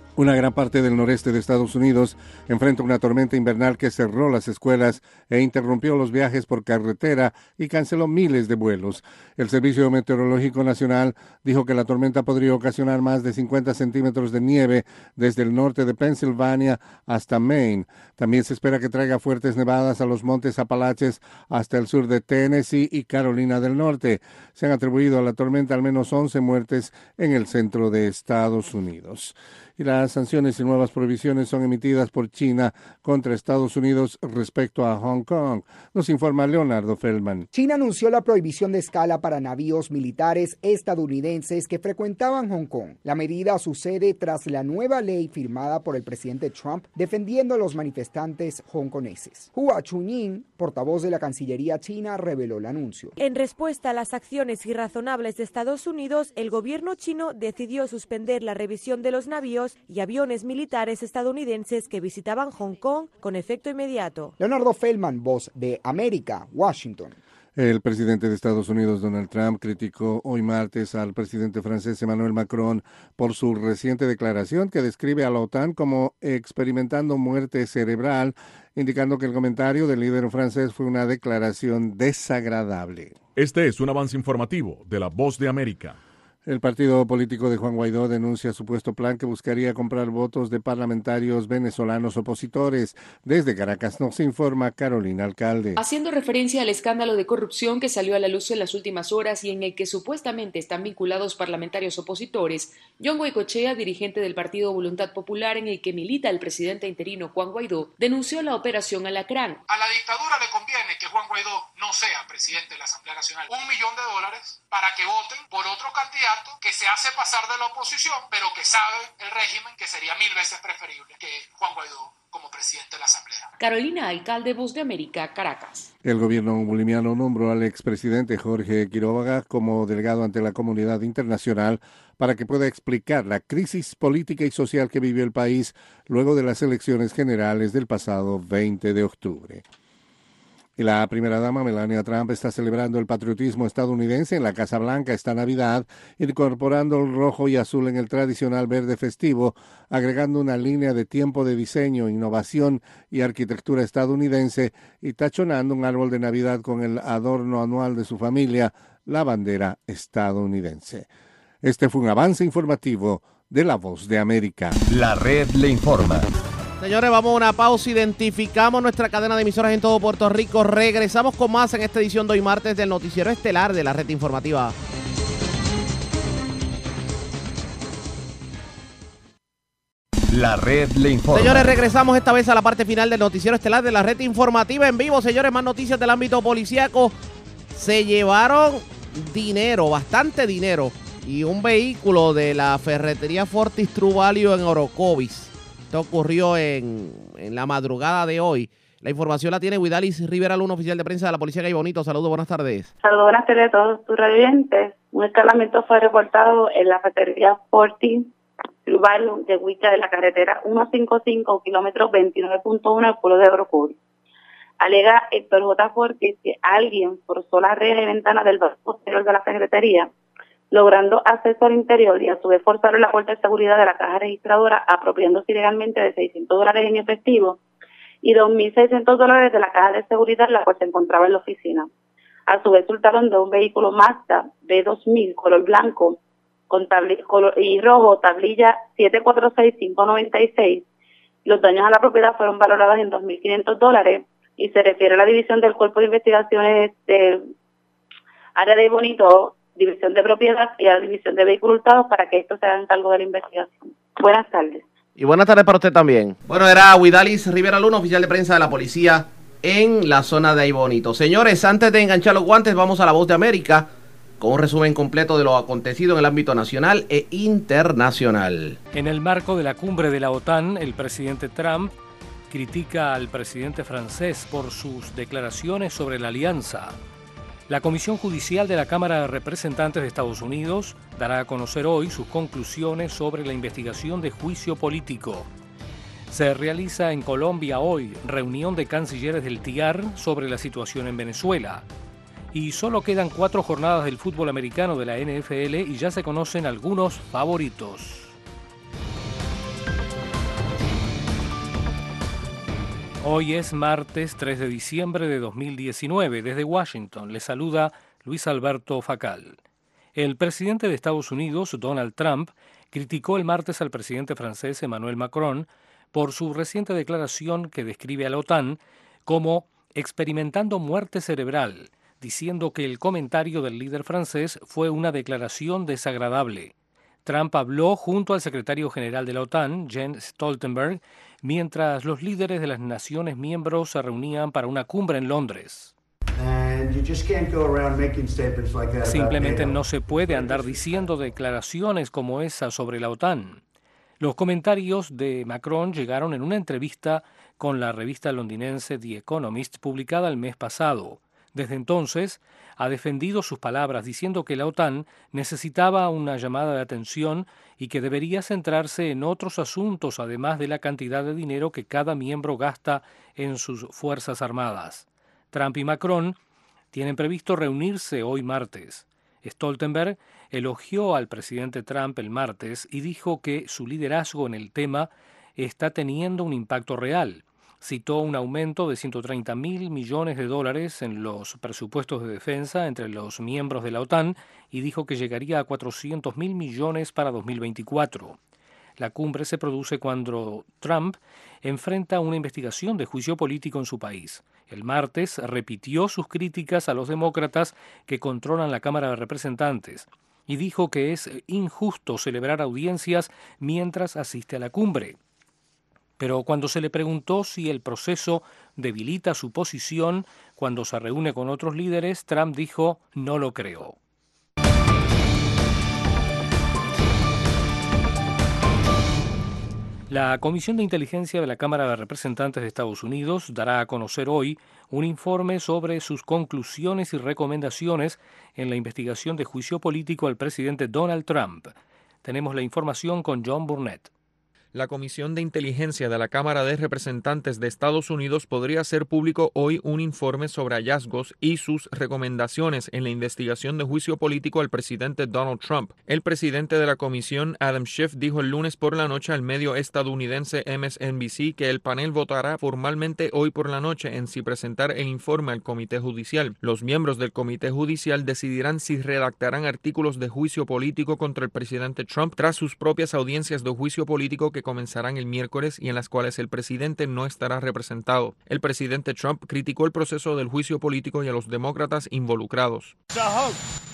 Speaker 23: Una gran parte del noreste de Estados Unidos enfrenta una tormenta invernal que cerró las escuelas e interrumpió los viajes por carretera y canceló miles de vuelos. El Servicio Meteorológico Nacional dijo que la tormenta podría ocasionar más de 50 centímetros de nieve desde el norte de Pensilvania hasta Maine. También se espera que traiga fuertes nevadas a los montes Apalaches hasta el sur de Tennessee y Carolina del Norte. Se han atribuido a la tormenta al menos 11 muertes en el centro de Estados Unidos. Las sanciones y nuevas prohibiciones son emitidas por China contra Estados Unidos respecto a Hong Kong. Nos informa Leonardo Feldman.
Speaker 24: China anunció la prohibición de escala para navíos militares estadounidenses que frecuentaban Hong Kong. La medida sucede tras la nueva ley firmada por el presidente Trump defendiendo a los manifestantes hongkoneses. Hua Chunying, portavoz de la Cancillería china, reveló el anuncio.
Speaker 25: En respuesta a las acciones irrazonables de Estados Unidos, el gobierno chino decidió suspender la revisión de los navíos y aviones militares estadounidenses que visitaban Hong Kong con efecto inmediato.
Speaker 24: Leonardo Feldman, voz de América, Washington.
Speaker 23: El presidente de Estados Unidos, Donald Trump, criticó hoy martes al presidente francés Emmanuel Macron por su reciente declaración que describe a la OTAN como experimentando muerte cerebral, indicando que el comentario del líder francés fue una declaración desagradable.
Speaker 26: Este es un avance informativo de la Voz de América.
Speaker 23: El partido político de Juan Guaidó denuncia supuesto plan que buscaría comprar votos de parlamentarios venezolanos opositores. Desde Caracas nos informa Carolina Alcalde.
Speaker 27: Haciendo referencia al escándalo de corrupción que salió a la luz en las últimas horas y en el que supuestamente están vinculados parlamentarios opositores, John Goicochea, dirigente del Partido Voluntad Popular en el que milita el presidente interino Juan Guaidó, denunció la operación Alacrán.
Speaker 28: A la dictadura le conviene que Juan Guaidó no sea presidente de la Asamblea Nacional. Un millón de dólares para que voten por otro candidato que se hace pasar de la oposición, pero que sabe el régimen que sería mil veces preferible que Juan Guaidó como presidente de la Asamblea.
Speaker 27: Carolina, alcalde Voz de América, Caracas.
Speaker 23: El gobierno boliviano nombró al expresidente Jorge Quiroga como delegado ante la comunidad internacional para que pueda explicar la crisis política y social que vivió el país luego de las elecciones generales del pasado 20 de octubre. Y la primera dama Melania Trump está celebrando el patriotismo estadounidense en la Casa Blanca esta Navidad, incorporando el rojo y azul en el tradicional verde festivo, agregando una línea de tiempo de diseño, innovación y arquitectura estadounidense y tachonando un árbol de Navidad con el adorno anual de su familia, la bandera estadounidense. Este fue un avance informativo de La Voz de América.
Speaker 11: La red le informa.
Speaker 2: Señores, vamos a una pausa. Identificamos nuestra cadena de emisoras en todo Puerto Rico. Regresamos con más en esta edición de hoy martes del Noticiero Estelar de la Red Informativa.
Speaker 11: La red le informa.
Speaker 2: Señores, regresamos esta vez a la parte final del Noticiero Estelar de la Red Informativa en vivo. Señores, más noticias del ámbito policíaco. Se llevaron dinero, bastante dinero, y un vehículo de la ferretería Fortis True Value en Orocovis. Esto ocurrió en, en, la madrugada de hoy. La información la tiene Guidalis Rivera Luna, oficial de prensa de la Policía Gay Bonito. Saludos, buenas tardes.
Speaker 29: Saludos, buenas tardes a todos tus radiantes. Un escalamiento fue reportado en la ferretería True Value de Huicha de la carretera 155, kilómetro 29.1 del pueblo de Orocovis. Alega Héctor J. Fortis que alguien forzó la red de ventana del bajo posterior de la secretaría logrando acceso al interior y a su vez forzaron la puerta de seguridad de la caja registradora apropiándose ilegalmente de 600 dólares en efectivo y 2.600 dólares de la caja de seguridad la cual se encontraba en la oficina. A su vez resultaron de un vehículo Mazda B2000 color blanco con color, y rojo tablilla 746596. Los daños a la propiedad fueron valorados en 2.500 dólares y se refiere a la división del Cuerpo de Investigaciones del área de Bonito División de Propiedad y a la División de Vehículos Hurtados para que esto se hagan cargo de la investigación. Buenas tardes.
Speaker 2: Y buenas tardes para usted también. Bueno, era Huidalis Rivera Luna, oficial de prensa de la policía en la zona de Aibonito. Señores, antes de enganchar los guantes, vamos a la voz de América con un resumen completo de lo acontecido en el ámbito nacional e internacional.
Speaker 30: En el marco de la cumbre de la OTAN, el presidente Trump critica al presidente francés por sus declaraciones sobre la alianza. La Comisión Judicial de la Cámara de Representantes de Estados Unidos dará a conocer hoy sus conclusiones sobre la investigación de juicio político. Se realiza en Colombia hoy reunión de cancilleres del TIAR sobre la situación en Venezuela. Y solo quedan cuatro jornadas del fútbol americano de la NFL y ya se conocen algunos favoritos. Hoy es martes 3 de diciembre de 2019. Desde Washington le saluda Luis Alberto Facal. El presidente de Estados Unidos, Donald Trump, criticó el martes al presidente francés Emmanuel Macron por su reciente declaración que describe a la OTAN como experimentando muerte cerebral, diciendo que el comentario del líder francés fue una declaración desagradable. Trump habló junto al secretario general de la OTAN, Jens Stoltenberg, mientras los líderes de las naciones miembros se reunían para una cumbre en Londres. Simplemente no se puede andar diciendo declaraciones como esa sobre la OTAN. Los comentarios de Macron llegaron en una entrevista con la revista londinense The Economist publicada el mes pasado. Desde entonces, ha defendido sus palabras diciendo que la OTAN necesitaba una llamada de atención y que debería centrarse en otros asuntos además de la cantidad de dinero que cada miembro gasta en sus Fuerzas Armadas. Trump y Macron tienen previsto reunirse hoy martes. Stoltenberg elogió al presidente Trump el martes y dijo que su liderazgo en el tema está teniendo un impacto real citó un aumento de 130 mil millones de dólares en los presupuestos de defensa entre los miembros de la OTAN y dijo que llegaría a 400 mil millones para 2024. La cumbre se produce cuando Trump enfrenta una investigación de juicio político en su país. El martes repitió sus críticas a los demócratas que controlan la Cámara de Representantes y dijo que es injusto celebrar audiencias mientras asiste a la cumbre. Pero cuando se le preguntó si el proceso debilita su posición cuando se reúne con otros líderes, Trump dijo, no lo creo. La Comisión de Inteligencia de la Cámara de Representantes de Estados Unidos dará a conocer hoy un informe sobre sus conclusiones y recomendaciones en la investigación de juicio político al presidente Donald Trump. Tenemos la información con John Burnett
Speaker 31: la Comisión de Inteligencia de la Cámara de Representantes de Estados Unidos podría hacer público hoy un informe sobre hallazgos y sus recomendaciones en la investigación de juicio político al presidente Donald Trump. El presidente de la comisión, Adam Schiff, dijo el lunes por la noche al medio estadounidense MSNBC que el panel votará formalmente hoy por la noche en si presentar el informe al Comité Judicial. Los miembros del Comité Judicial decidirán si redactarán artículos de juicio político contra el presidente Trump tras sus propias audiencias de juicio político que comenzarán el miércoles y en las cuales el presidente no estará representado. El presidente Trump criticó el proceso del juicio político y a los demócratas involucrados.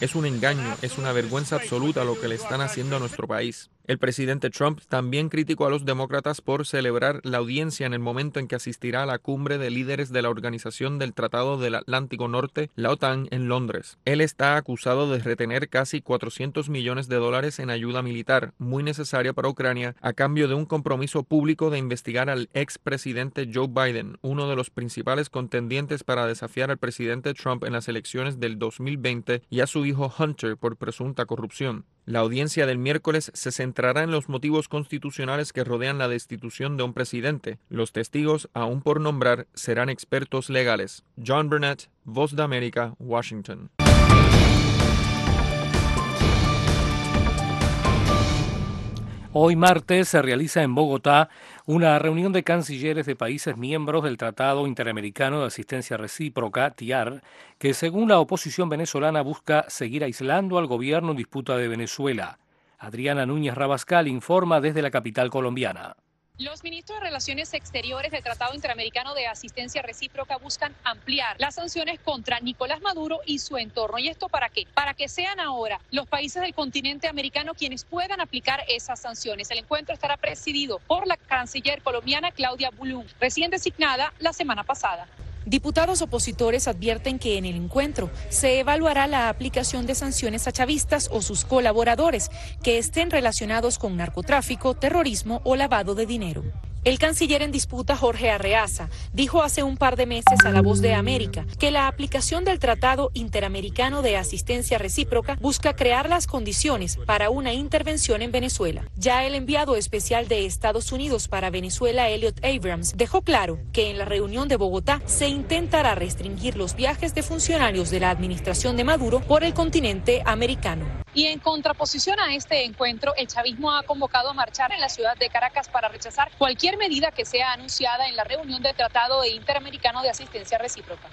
Speaker 31: Es un engaño, es una vergüenza absoluta lo que le están haciendo a nuestro país. El presidente Trump también criticó a los demócratas por celebrar la audiencia en el momento en que asistirá a la cumbre de líderes de la Organización del Tratado del Atlántico Norte, la OTAN, en Londres. Él está acusado de retener casi 400 millones de dólares en ayuda militar, muy necesaria para Ucrania, a cambio de un compromiso público de investigar al expresidente Joe Biden, uno de los principales contendientes para desafiar al presidente Trump en las elecciones del 2020, y a su hijo Hunter por presunta corrupción. La audiencia del miércoles se centrará en los motivos constitucionales que rodean la destitución de un presidente. Los testigos, aún por nombrar, serán expertos legales. John Burnett, Voz de América, Washington.
Speaker 30: Hoy martes se realiza en Bogotá una reunión de cancilleres de países miembros del Tratado Interamericano de Asistencia Recíproca, TIAR, que según la oposición venezolana busca seguir aislando al gobierno en disputa de Venezuela. Adriana Núñez Rabascal informa desde la capital colombiana.
Speaker 25: Los ministros de Relaciones Exteriores del Tratado Interamericano de Asistencia Recíproca buscan ampliar las sanciones contra Nicolás Maduro y su entorno. ¿Y esto para qué? Para que sean ahora los países del continente americano quienes puedan aplicar esas sanciones. El encuentro estará presidido por la canciller colombiana Claudia Bulum, recién designada la semana pasada.
Speaker 28: Diputados opositores advierten que en el encuentro se evaluará la aplicación de sanciones a chavistas o sus colaboradores que estén relacionados con narcotráfico, terrorismo o lavado de dinero. El canciller en disputa, Jorge Arreaza, dijo hace un par de meses a La Voz de América que la aplicación del Tratado Interamericano de Asistencia Recíproca busca crear las condiciones para una intervención en Venezuela. Ya el enviado especial de Estados Unidos para Venezuela, Elliot Abrams, dejó claro que en la reunión de Bogotá se intentará restringir los viajes de funcionarios de la administración de Maduro por el continente americano.
Speaker 25: Y en contraposición a este encuentro, el chavismo ha convocado a marchar en la ciudad de Caracas para rechazar cualquier medida que sea anunciada en la reunión del Tratado Interamericano de Asistencia Recíproca.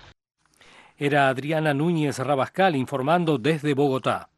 Speaker 30: Era Adriana Núñez Rabascal informando desde Bogotá.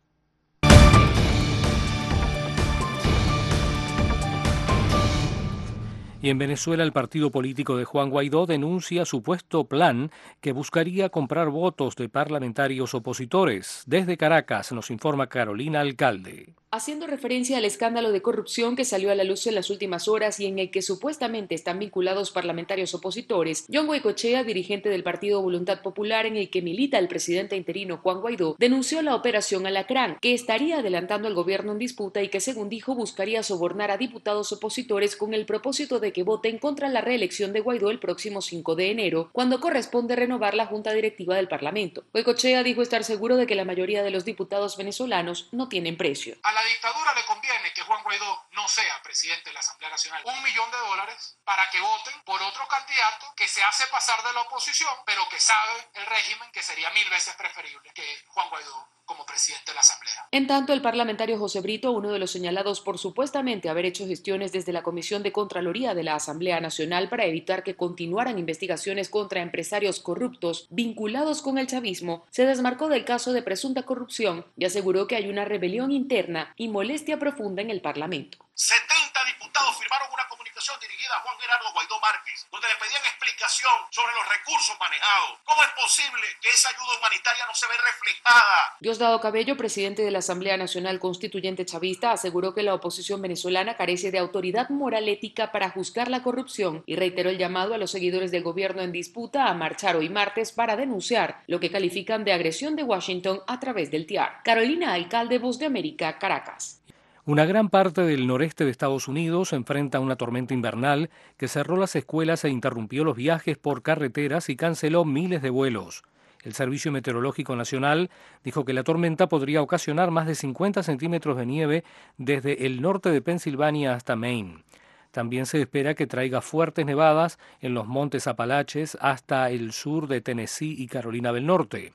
Speaker 30: Y en Venezuela el partido político de Juan Guaidó denuncia supuesto plan que buscaría comprar votos de parlamentarios opositores. Desde Caracas nos informa Carolina Alcalde.
Speaker 27: Haciendo referencia al escándalo de corrupción que salió a la luz en las últimas horas y en el que supuestamente están vinculados parlamentarios opositores, John Guaycochea, dirigente del Partido Voluntad Popular en el que milita el presidente interino Juan Guaidó, denunció la operación Alacrán, que estaría adelantando al gobierno en disputa y que, según dijo, buscaría sobornar a diputados opositores con el propósito de que voten contra la reelección de Guaidó el próximo 5 de enero, cuando corresponde renovar la junta directiva del Parlamento. Guaycochea dijo estar seguro de que la mayoría de los diputados venezolanos no tienen precio
Speaker 32: dictadura le conviene que Juan Guaidó no sea presidente de la Asamblea Nacional. Un millón de dólares para que voten por otro candidato que se hace pasar de la oposición, pero que sabe el régimen que sería mil veces preferible que Juan Guaidó como presidente de la Asamblea.
Speaker 27: En tanto, el parlamentario José Brito, uno de los señalados por supuestamente haber hecho gestiones desde la Comisión de Contraloría de la Asamblea Nacional para evitar que continuaran investigaciones contra empresarios corruptos vinculados con el chavismo, se desmarcó del caso de presunta corrupción y aseguró que hay una rebelión interna y molestia profunda en el Parlamento.
Speaker 32: 70 diputados firmaron una comunicación dirigida a Juan Gerardo Guaidó Márquez, donde le pedían explicación sobre los recursos manejados. ¿Cómo es posible que esa ayuda humanitaria no se ve reflejada?
Speaker 27: Diosdado Cabello, presidente de la Asamblea Nacional Constituyente Chavista, aseguró que la oposición venezolana carece de autoridad moral ética para juzgar la corrupción y reiteró el llamado a los seguidores del gobierno en disputa a marchar hoy martes para denunciar lo que califican de agresión de Washington a través del TIAR. Carolina Alcalde, Voz de América, Caracas.
Speaker 30: Una gran parte del noreste de Estados Unidos enfrenta una tormenta invernal que cerró las escuelas e interrumpió los viajes por carreteras y canceló miles de vuelos. El Servicio Meteorológico Nacional dijo que la tormenta podría ocasionar más de 50 centímetros de nieve desde el norte de Pensilvania hasta Maine. También se espera que traiga fuertes nevadas en los montes Apalaches hasta el sur de Tennessee y Carolina del Norte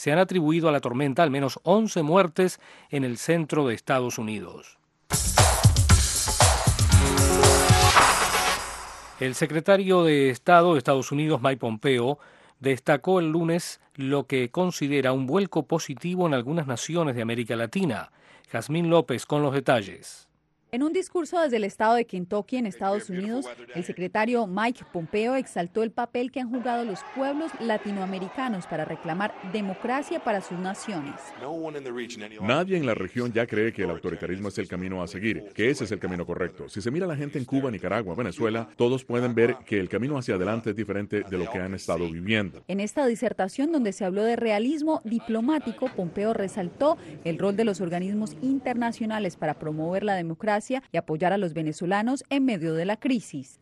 Speaker 30: se han atribuido a la tormenta al menos 11 muertes en el centro de Estados Unidos. El secretario de Estado de Estados Unidos, Mike Pompeo, destacó el lunes lo que considera un vuelco positivo en algunas naciones de América Latina. Jazmín López con los detalles.
Speaker 33: En un discurso desde el estado de Kentucky en Estados Unidos, el secretario Mike Pompeo exaltó el papel que han jugado los pueblos latinoamericanos para reclamar democracia para sus naciones.
Speaker 26: Nadie en la región ya cree que el autoritarismo es el camino a seguir, que ese es el camino correcto. Si se mira a la gente en Cuba, Nicaragua, Venezuela, todos pueden ver que el camino hacia adelante es diferente de lo que han estado viviendo.
Speaker 33: En esta disertación donde se habló de realismo diplomático, Pompeo resaltó el rol de los organismos internacionales para promover la democracia y apoyar a los venezolanos en medio de la crisis.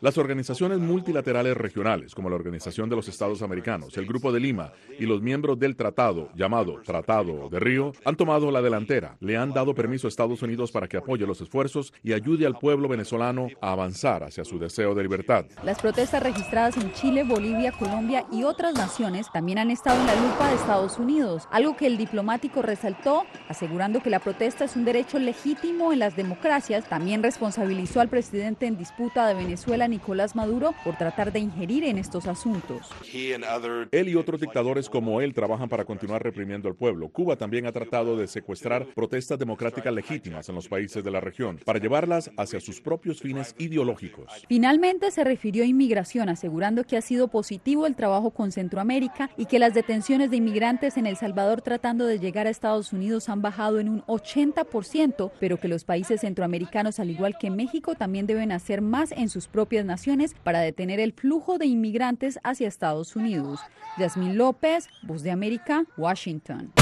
Speaker 26: Las organizaciones multilaterales regionales, como la Organización de los Estados Americanos, el Grupo de Lima y los miembros del tratado llamado Tratado de Río, han tomado la delantera. Le han dado permiso a Estados Unidos para que apoye los esfuerzos y ayude al pueblo venezolano a avanzar hacia su deseo de libertad.
Speaker 33: Las protestas registradas en Chile, Bolivia, Colombia y otras naciones también han estado en la lupa de Estados Unidos, algo que el diplomático resaltó, asegurando que la protesta es un derecho legítimo en las democracias, también responsabilizó al presidente en disputa de Venezuela, Nicolás Maduro, por tratar de ingerir en estos asuntos.
Speaker 26: Él y otros dictadores como él trabajan para continuar reprimiendo al pueblo. Cuba también ha tratado de secuestrar protestas democráticas legítimas en los países de la región para llevarlas hacia sus propios fines ideológicos.
Speaker 33: Finalmente se refirió a inmigración, asegurando que ha sido positivo el trabajo con Centroamérica y que las detenciones de inmigrantes en El Salvador tratando de llegar a Estados Unidos han bajado en un 80%, pero que los países centroamericanos, al igual que México, también deben hacer más en sus propias naciones para detener el flujo de inmigrantes hacia Estados Unidos. Yasmín López, Voz de América, Washington.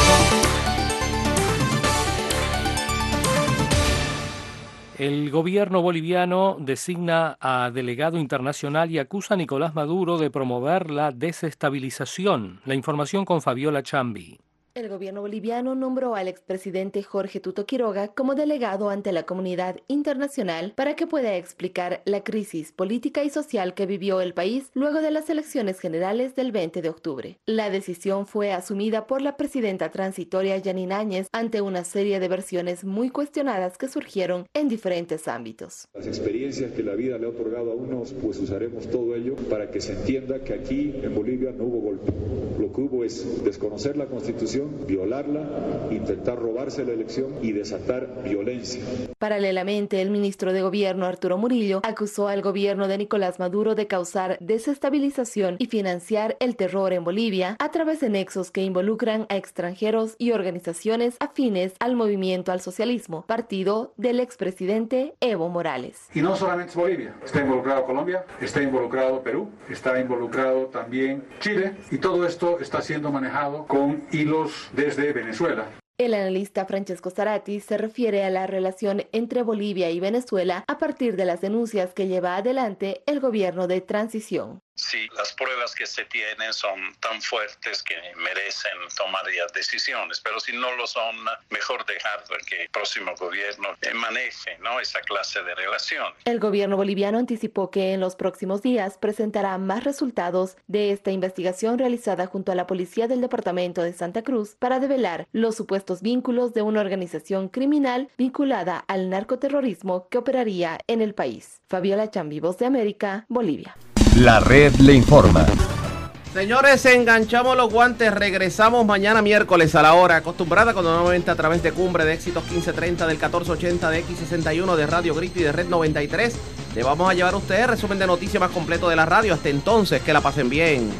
Speaker 30: El gobierno boliviano designa a delegado internacional y acusa a Nicolás Maduro de promover la desestabilización. La información con Fabiola Chambi.
Speaker 34: El gobierno boliviano nombró al expresidente Jorge Tuto Quiroga como delegado ante la comunidad internacional para que pueda explicar la crisis política y social que vivió el país luego de las elecciones generales del 20 de octubre. La decisión fue asumida por la presidenta transitoria Yanine Áñez ante una serie de versiones muy cuestionadas que surgieron en diferentes ámbitos.
Speaker 35: Las experiencias que la vida le ha otorgado a unos, pues usaremos todo ello para que se entienda que aquí en Bolivia no hubo golpe. Lo que hubo es desconocer la constitución
Speaker 36: violarla, intentar robarse la elección y desatar violencia.
Speaker 34: Paralelamente, el ministro de Gobierno Arturo Murillo acusó al gobierno de Nicolás Maduro de causar desestabilización y financiar el terror en Bolivia a través de nexos que involucran a extranjeros y organizaciones afines al movimiento al socialismo, partido del expresidente Evo Morales.
Speaker 24: Y no solamente Bolivia, está involucrado Colombia, está involucrado Perú, está involucrado también Chile y todo esto está siendo manejado con hilos desde Venezuela.
Speaker 34: El analista Francesco Zarati se refiere a la relación entre Bolivia y Venezuela a partir de las denuncias que lleva adelante el gobierno de transición
Speaker 35: si las pruebas que se tienen son tan fuertes que merecen tomar ya decisiones, pero si no lo son, mejor dejar que el próximo gobierno maneje ¿no? esa clase de relación.
Speaker 34: El gobierno boliviano anticipó que en los próximos días presentará más resultados de esta investigación realizada junto a la policía del departamento de Santa Cruz para develar los supuestos vínculos de una organización criminal vinculada al narcoterrorismo que operaría en el país. Fabiola Chambivos de América, Bolivia.
Speaker 11: La red le informa.
Speaker 2: Señores, enganchamos los guantes. Regresamos mañana miércoles a la hora acostumbrada, cuando nuevamente a través de Cumbre de Éxitos 1530 del 1480 de X61 de Radio Grito y de Red 93. Le vamos a llevar a ustedes resumen de noticias más completo de la radio. Hasta entonces, que la pasen bien.